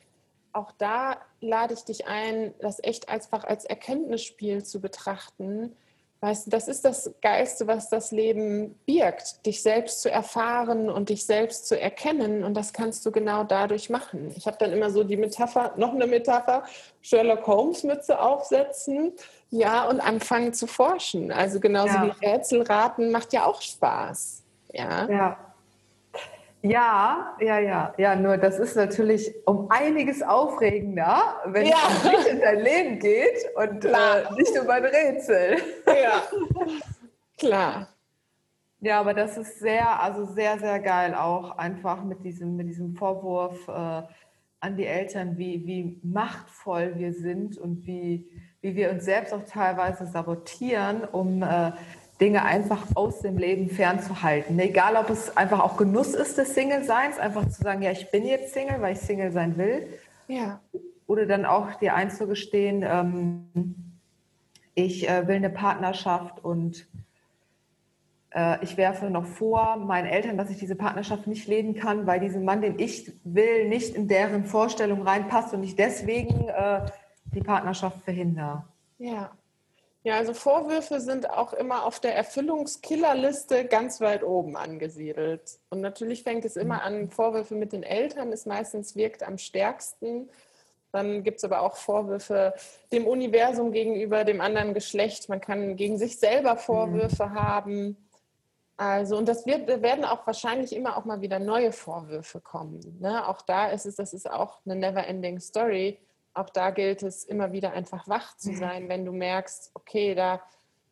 Auch da lade ich dich ein, das echt einfach als Erkenntnisspiel zu betrachten Weißt du, das ist das Geiste, was das Leben birgt, dich selbst zu erfahren und dich selbst zu erkennen. Und das kannst du genau dadurch machen. Ich habe dann immer so die Metapher, noch eine Metapher, Sherlock Holmes Mütze aufsetzen, ja, und anfangen zu forschen. Also genauso ja. wie Rätselraten macht ja auch Spaß. Ja. ja. Ja, ja, ja, ja, nur das ist natürlich um einiges aufregender, wenn ja. es nicht in dein Leben geht und äh, nicht um ein Rätsel. Ja, klar. Ja, aber das ist sehr, also sehr, sehr geil auch einfach mit diesem, mit diesem Vorwurf äh, an die Eltern, wie, wie machtvoll wir sind und wie, wie wir uns selbst auch teilweise sabotieren, um äh, Dinge einfach aus dem Leben fernzuhalten. Egal, ob es einfach auch Genuss ist des Single-Seins, einfach zu sagen, ja, ich bin jetzt Single, weil ich Single sein will. Ja. Oder dann auch dir einzugestehen, ähm, ich äh, will eine Partnerschaft und äh, ich werfe noch vor meinen Eltern, dass ich diese Partnerschaft nicht leben kann, weil dieser Mann, den ich will, nicht in deren Vorstellung reinpasst und ich deswegen äh, die Partnerschaft verhindere. Ja. Ja, also Vorwürfe sind auch immer auf der Erfüllungskillerliste ganz weit oben angesiedelt. Und natürlich fängt es immer an, Vorwürfe mit den Eltern ist meistens wirkt am stärksten. Dann gibt es aber auch Vorwürfe dem Universum gegenüber, dem anderen Geschlecht. Man kann gegen sich selber Vorwürfe mhm. haben. Also, und das wird, werden auch wahrscheinlich immer auch mal wieder neue Vorwürfe kommen. Ne? Auch da ist es, das ist auch eine never-ending Story auch da gilt es immer wieder einfach wach zu sein, wenn du merkst, okay, da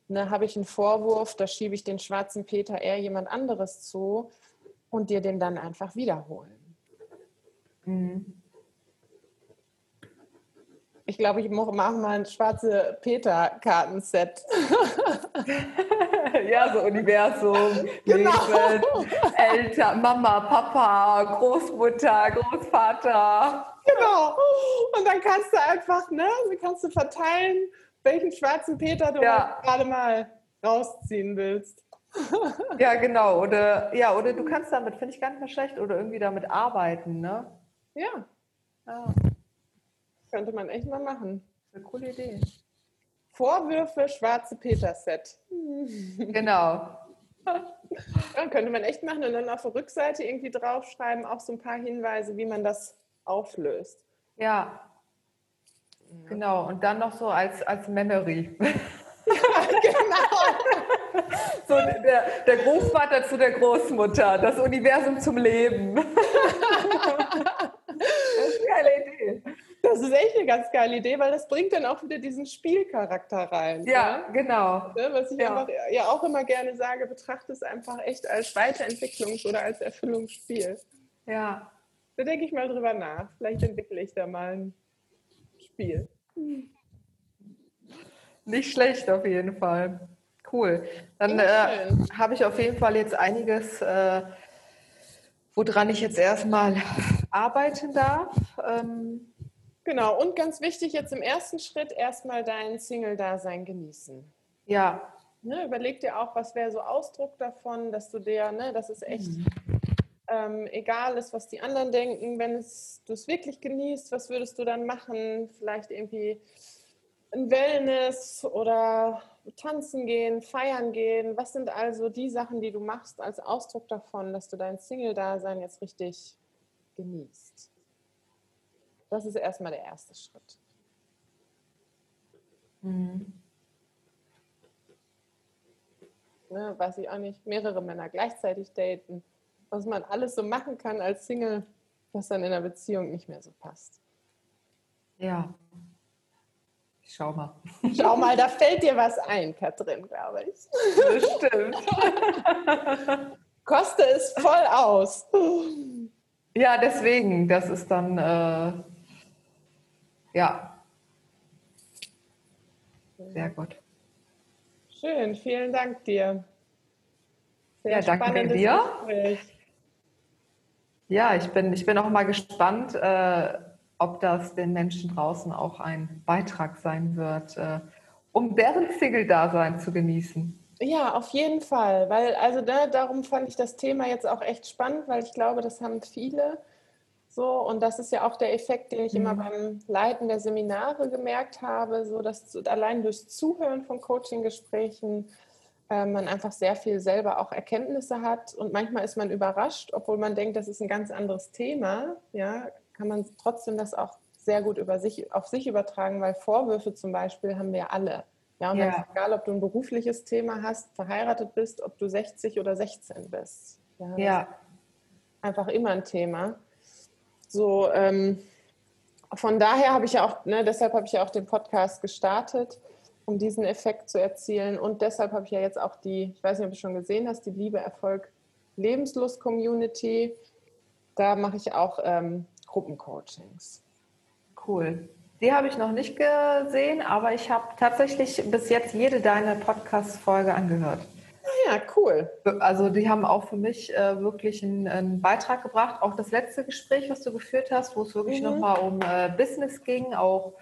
ne, habe ich einen Vorwurf, da schiebe ich den schwarzen Peter eher jemand anderes zu und dir den dann einfach wiederholen. Mhm. Ich glaube, ich mache mal ein schwarze Peter-Kartenset. ja, so Universum, genau. Leben, Eltern, Mama, Papa, Großmutter, Großvater. Genau. Und dann kannst du einfach, ne, kannst du verteilen, welchen schwarzen Peter du ja. gerade mal rausziehen willst. ja, genau. Oder ja, oder du kannst damit, finde ich gar nicht mehr schlecht, oder irgendwie damit arbeiten, ne? Ja. ja. Könnte man echt mal machen. Eine coole Idee. Vorwürfe Schwarze Peter-Set. Genau. Ja, könnte man echt machen und dann auf der Rückseite irgendwie draufschreiben, auch so ein paar Hinweise, wie man das auflöst. Ja. ja. Genau. Und dann noch so als, als Memory. Ja, genau. so der, der Großvater zu der Großmutter, das Universum zum Leben. das ist eine geile Idee. Das ist echt eine ganz geile Idee, weil das bringt dann auch wieder diesen Spielcharakter rein. Ja, ne? genau. Ne, was ich ja. Einfach, ja auch immer gerne sage, betrachte es einfach echt als Weiterentwicklungs- oder als Erfüllungsspiel. Ja. Da denke ich mal drüber nach. Vielleicht entwickle ich da mal ein Spiel. Nicht schlecht auf jeden Fall. Cool. Dann äh, habe ich auf jeden Fall jetzt einiges, äh, woran ich jetzt erstmal arbeiten darf. Ähm, Genau, und ganz wichtig, jetzt im ersten Schritt erstmal dein Single-Dasein genießen. Ja. Ne, überleg dir auch, was wäre so Ausdruck davon, dass du dir, ne, das ist echt mhm. ähm, egal ist, was die anderen denken. Wenn du es wirklich genießt, was würdest du dann machen? Vielleicht irgendwie ein Wellness oder tanzen gehen, feiern gehen. Was sind also die Sachen, die du machst als Ausdruck davon, dass du dein Single-Dasein jetzt richtig genießt? Das ist erstmal der erste Schritt. Mhm. Ne, weiß ich auch nicht, mehrere Männer gleichzeitig daten, was man alles so machen kann als Single, was dann in einer Beziehung nicht mehr so passt. Ja. Schau mal. Schau mal, da fällt dir was ein, Katrin, glaube ich. Bestimmt. Koste es voll aus. Ja, deswegen, das ist dann, äh, ja. Sehr gut. Schön, vielen Dank dir. Sehr ja, danke dir. Gespräch. Ja, ich bin, ich bin auch mal gespannt, äh, ob das den Menschen draußen auch ein Beitrag sein wird, äh, um deren Single-Dasein zu genießen. Ja, auf jeden Fall, weil also da, darum fand ich das Thema jetzt auch echt spannend, weil ich glaube, das haben viele so und das ist ja auch der Effekt, den ich mhm. immer beim Leiten der Seminare gemerkt habe, so dass allein durch Zuhören von Coaching-Gesprächen äh, man einfach sehr viel selber auch Erkenntnisse hat und manchmal ist man überrascht, obwohl man denkt, das ist ein ganz anderes Thema, ja, kann man trotzdem das auch sehr gut über sich, auf sich übertragen, weil Vorwürfe zum Beispiel haben wir alle. Ja, und ja. egal, ob du ein berufliches Thema hast, verheiratet bist, ob du 60 oder 16 bist. Ja. ja. Einfach immer ein Thema. So, ähm, von daher habe ich ja auch, ne, deshalb habe ich ja auch den Podcast gestartet, um diesen Effekt zu erzielen. Und deshalb habe ich ja jetzt auch die, ich weiß nicht, ob du schon gesehen hast, die Liebe, Erfolg, Lebenslust Community. Da mache ich auch ähm, Gruppencoachings. Cool. Die habe ich noch nicht gesehen, aber ich habe tatsächlich bis jetzt jede deine Podcast-Folge angehört. Ah ja, cool. Also die haben auch für mich äh, wirklich einen, einen, Beitrag gebracht. Auch das letzte Gespräch, was du geführt hast, wo es wirklich mhm. nochmal um äh, Business ging, auch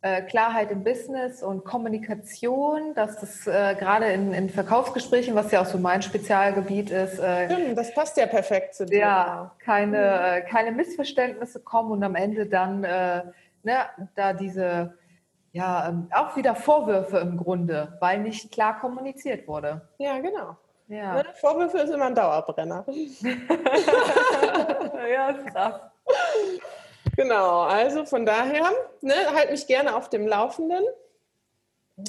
äh, Klarheit im Business und Kommunikation, dass das äh, gerade in, in, Verkaufsgesprächen, was ja auch so mein Spezialgebiet ist. Äh, Stimmt, das passt ja perfekt zu dir. Ja, keine, mhm. Äh, keine Missverständnisse kommen und am Ende dann ne, da diese, ja, ähm, auch wieder Vorwürfe im Grunde, weil nicht klar kommuniziert wurde. Ja, genau. Ja. Ne, Vorwürfe ist immer ein Dauerbrenner. ja, ist krass. Genau, also von daher, ne, halt mich gerne auf dem Laufenden.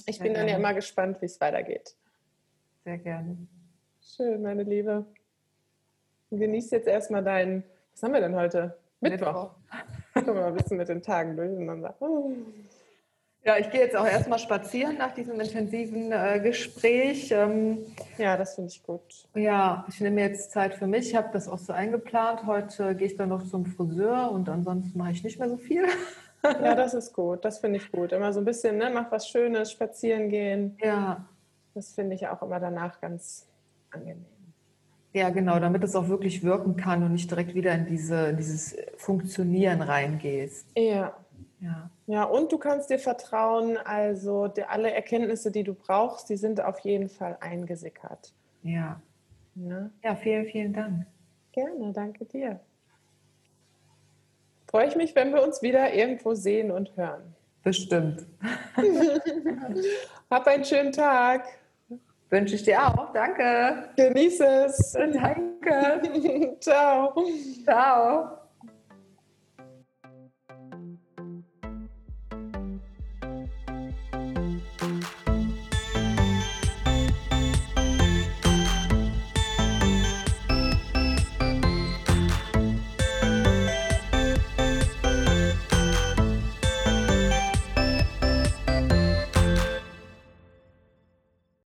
Ich bin dann ja immer gespannt, wie es weitergeht. Sehr gerne. Schön, meine Liebe. Genieß jetzt erstmal deinen, was haben wir denn heute? Mittwoch. Mittwoch. Kommen wir mal ein bisschen mit den Tagen durcheinander. Ja, ich gehe jetzt auch erstmal spazieren nach diesem intensiven äh, Gespräch. Ähm, ja, das finde ich gut. Ja, ich nehme jetzt Zeit für mich. Ich habe das auch so eingeplant. Heute gehe ich dann noch zum Friseur und ansonsten mache ich nicht mehr so viel. ja, das ist gut. Das finde ich gut. Immer so ein bisschen, ne, mach was Schönes, spazieren gehen. Ja. Das finde ich auch immer danach ganz angenehm. Ja, genau, damit es auch wirklich wirken kann und nicht direkt wieder in diese, dieses Funktionieren reingehst. Ja. Ja. Ja, und du kannst dir vertrauen, also die, alle Erkenntnisse, die du brauchst, die sind auf jeden Fall eingesickert. Ja. Ja, ja vielen, vielen Dank. Gerne, danke dir. Freue ich mich, wenn wir uns wieder irgendwo sehen und hören. Bestimmt. Hab einen schönen Tag. Wünsche ich dir auch. Danke. Genieße es. Danke. Ciao. Ciao.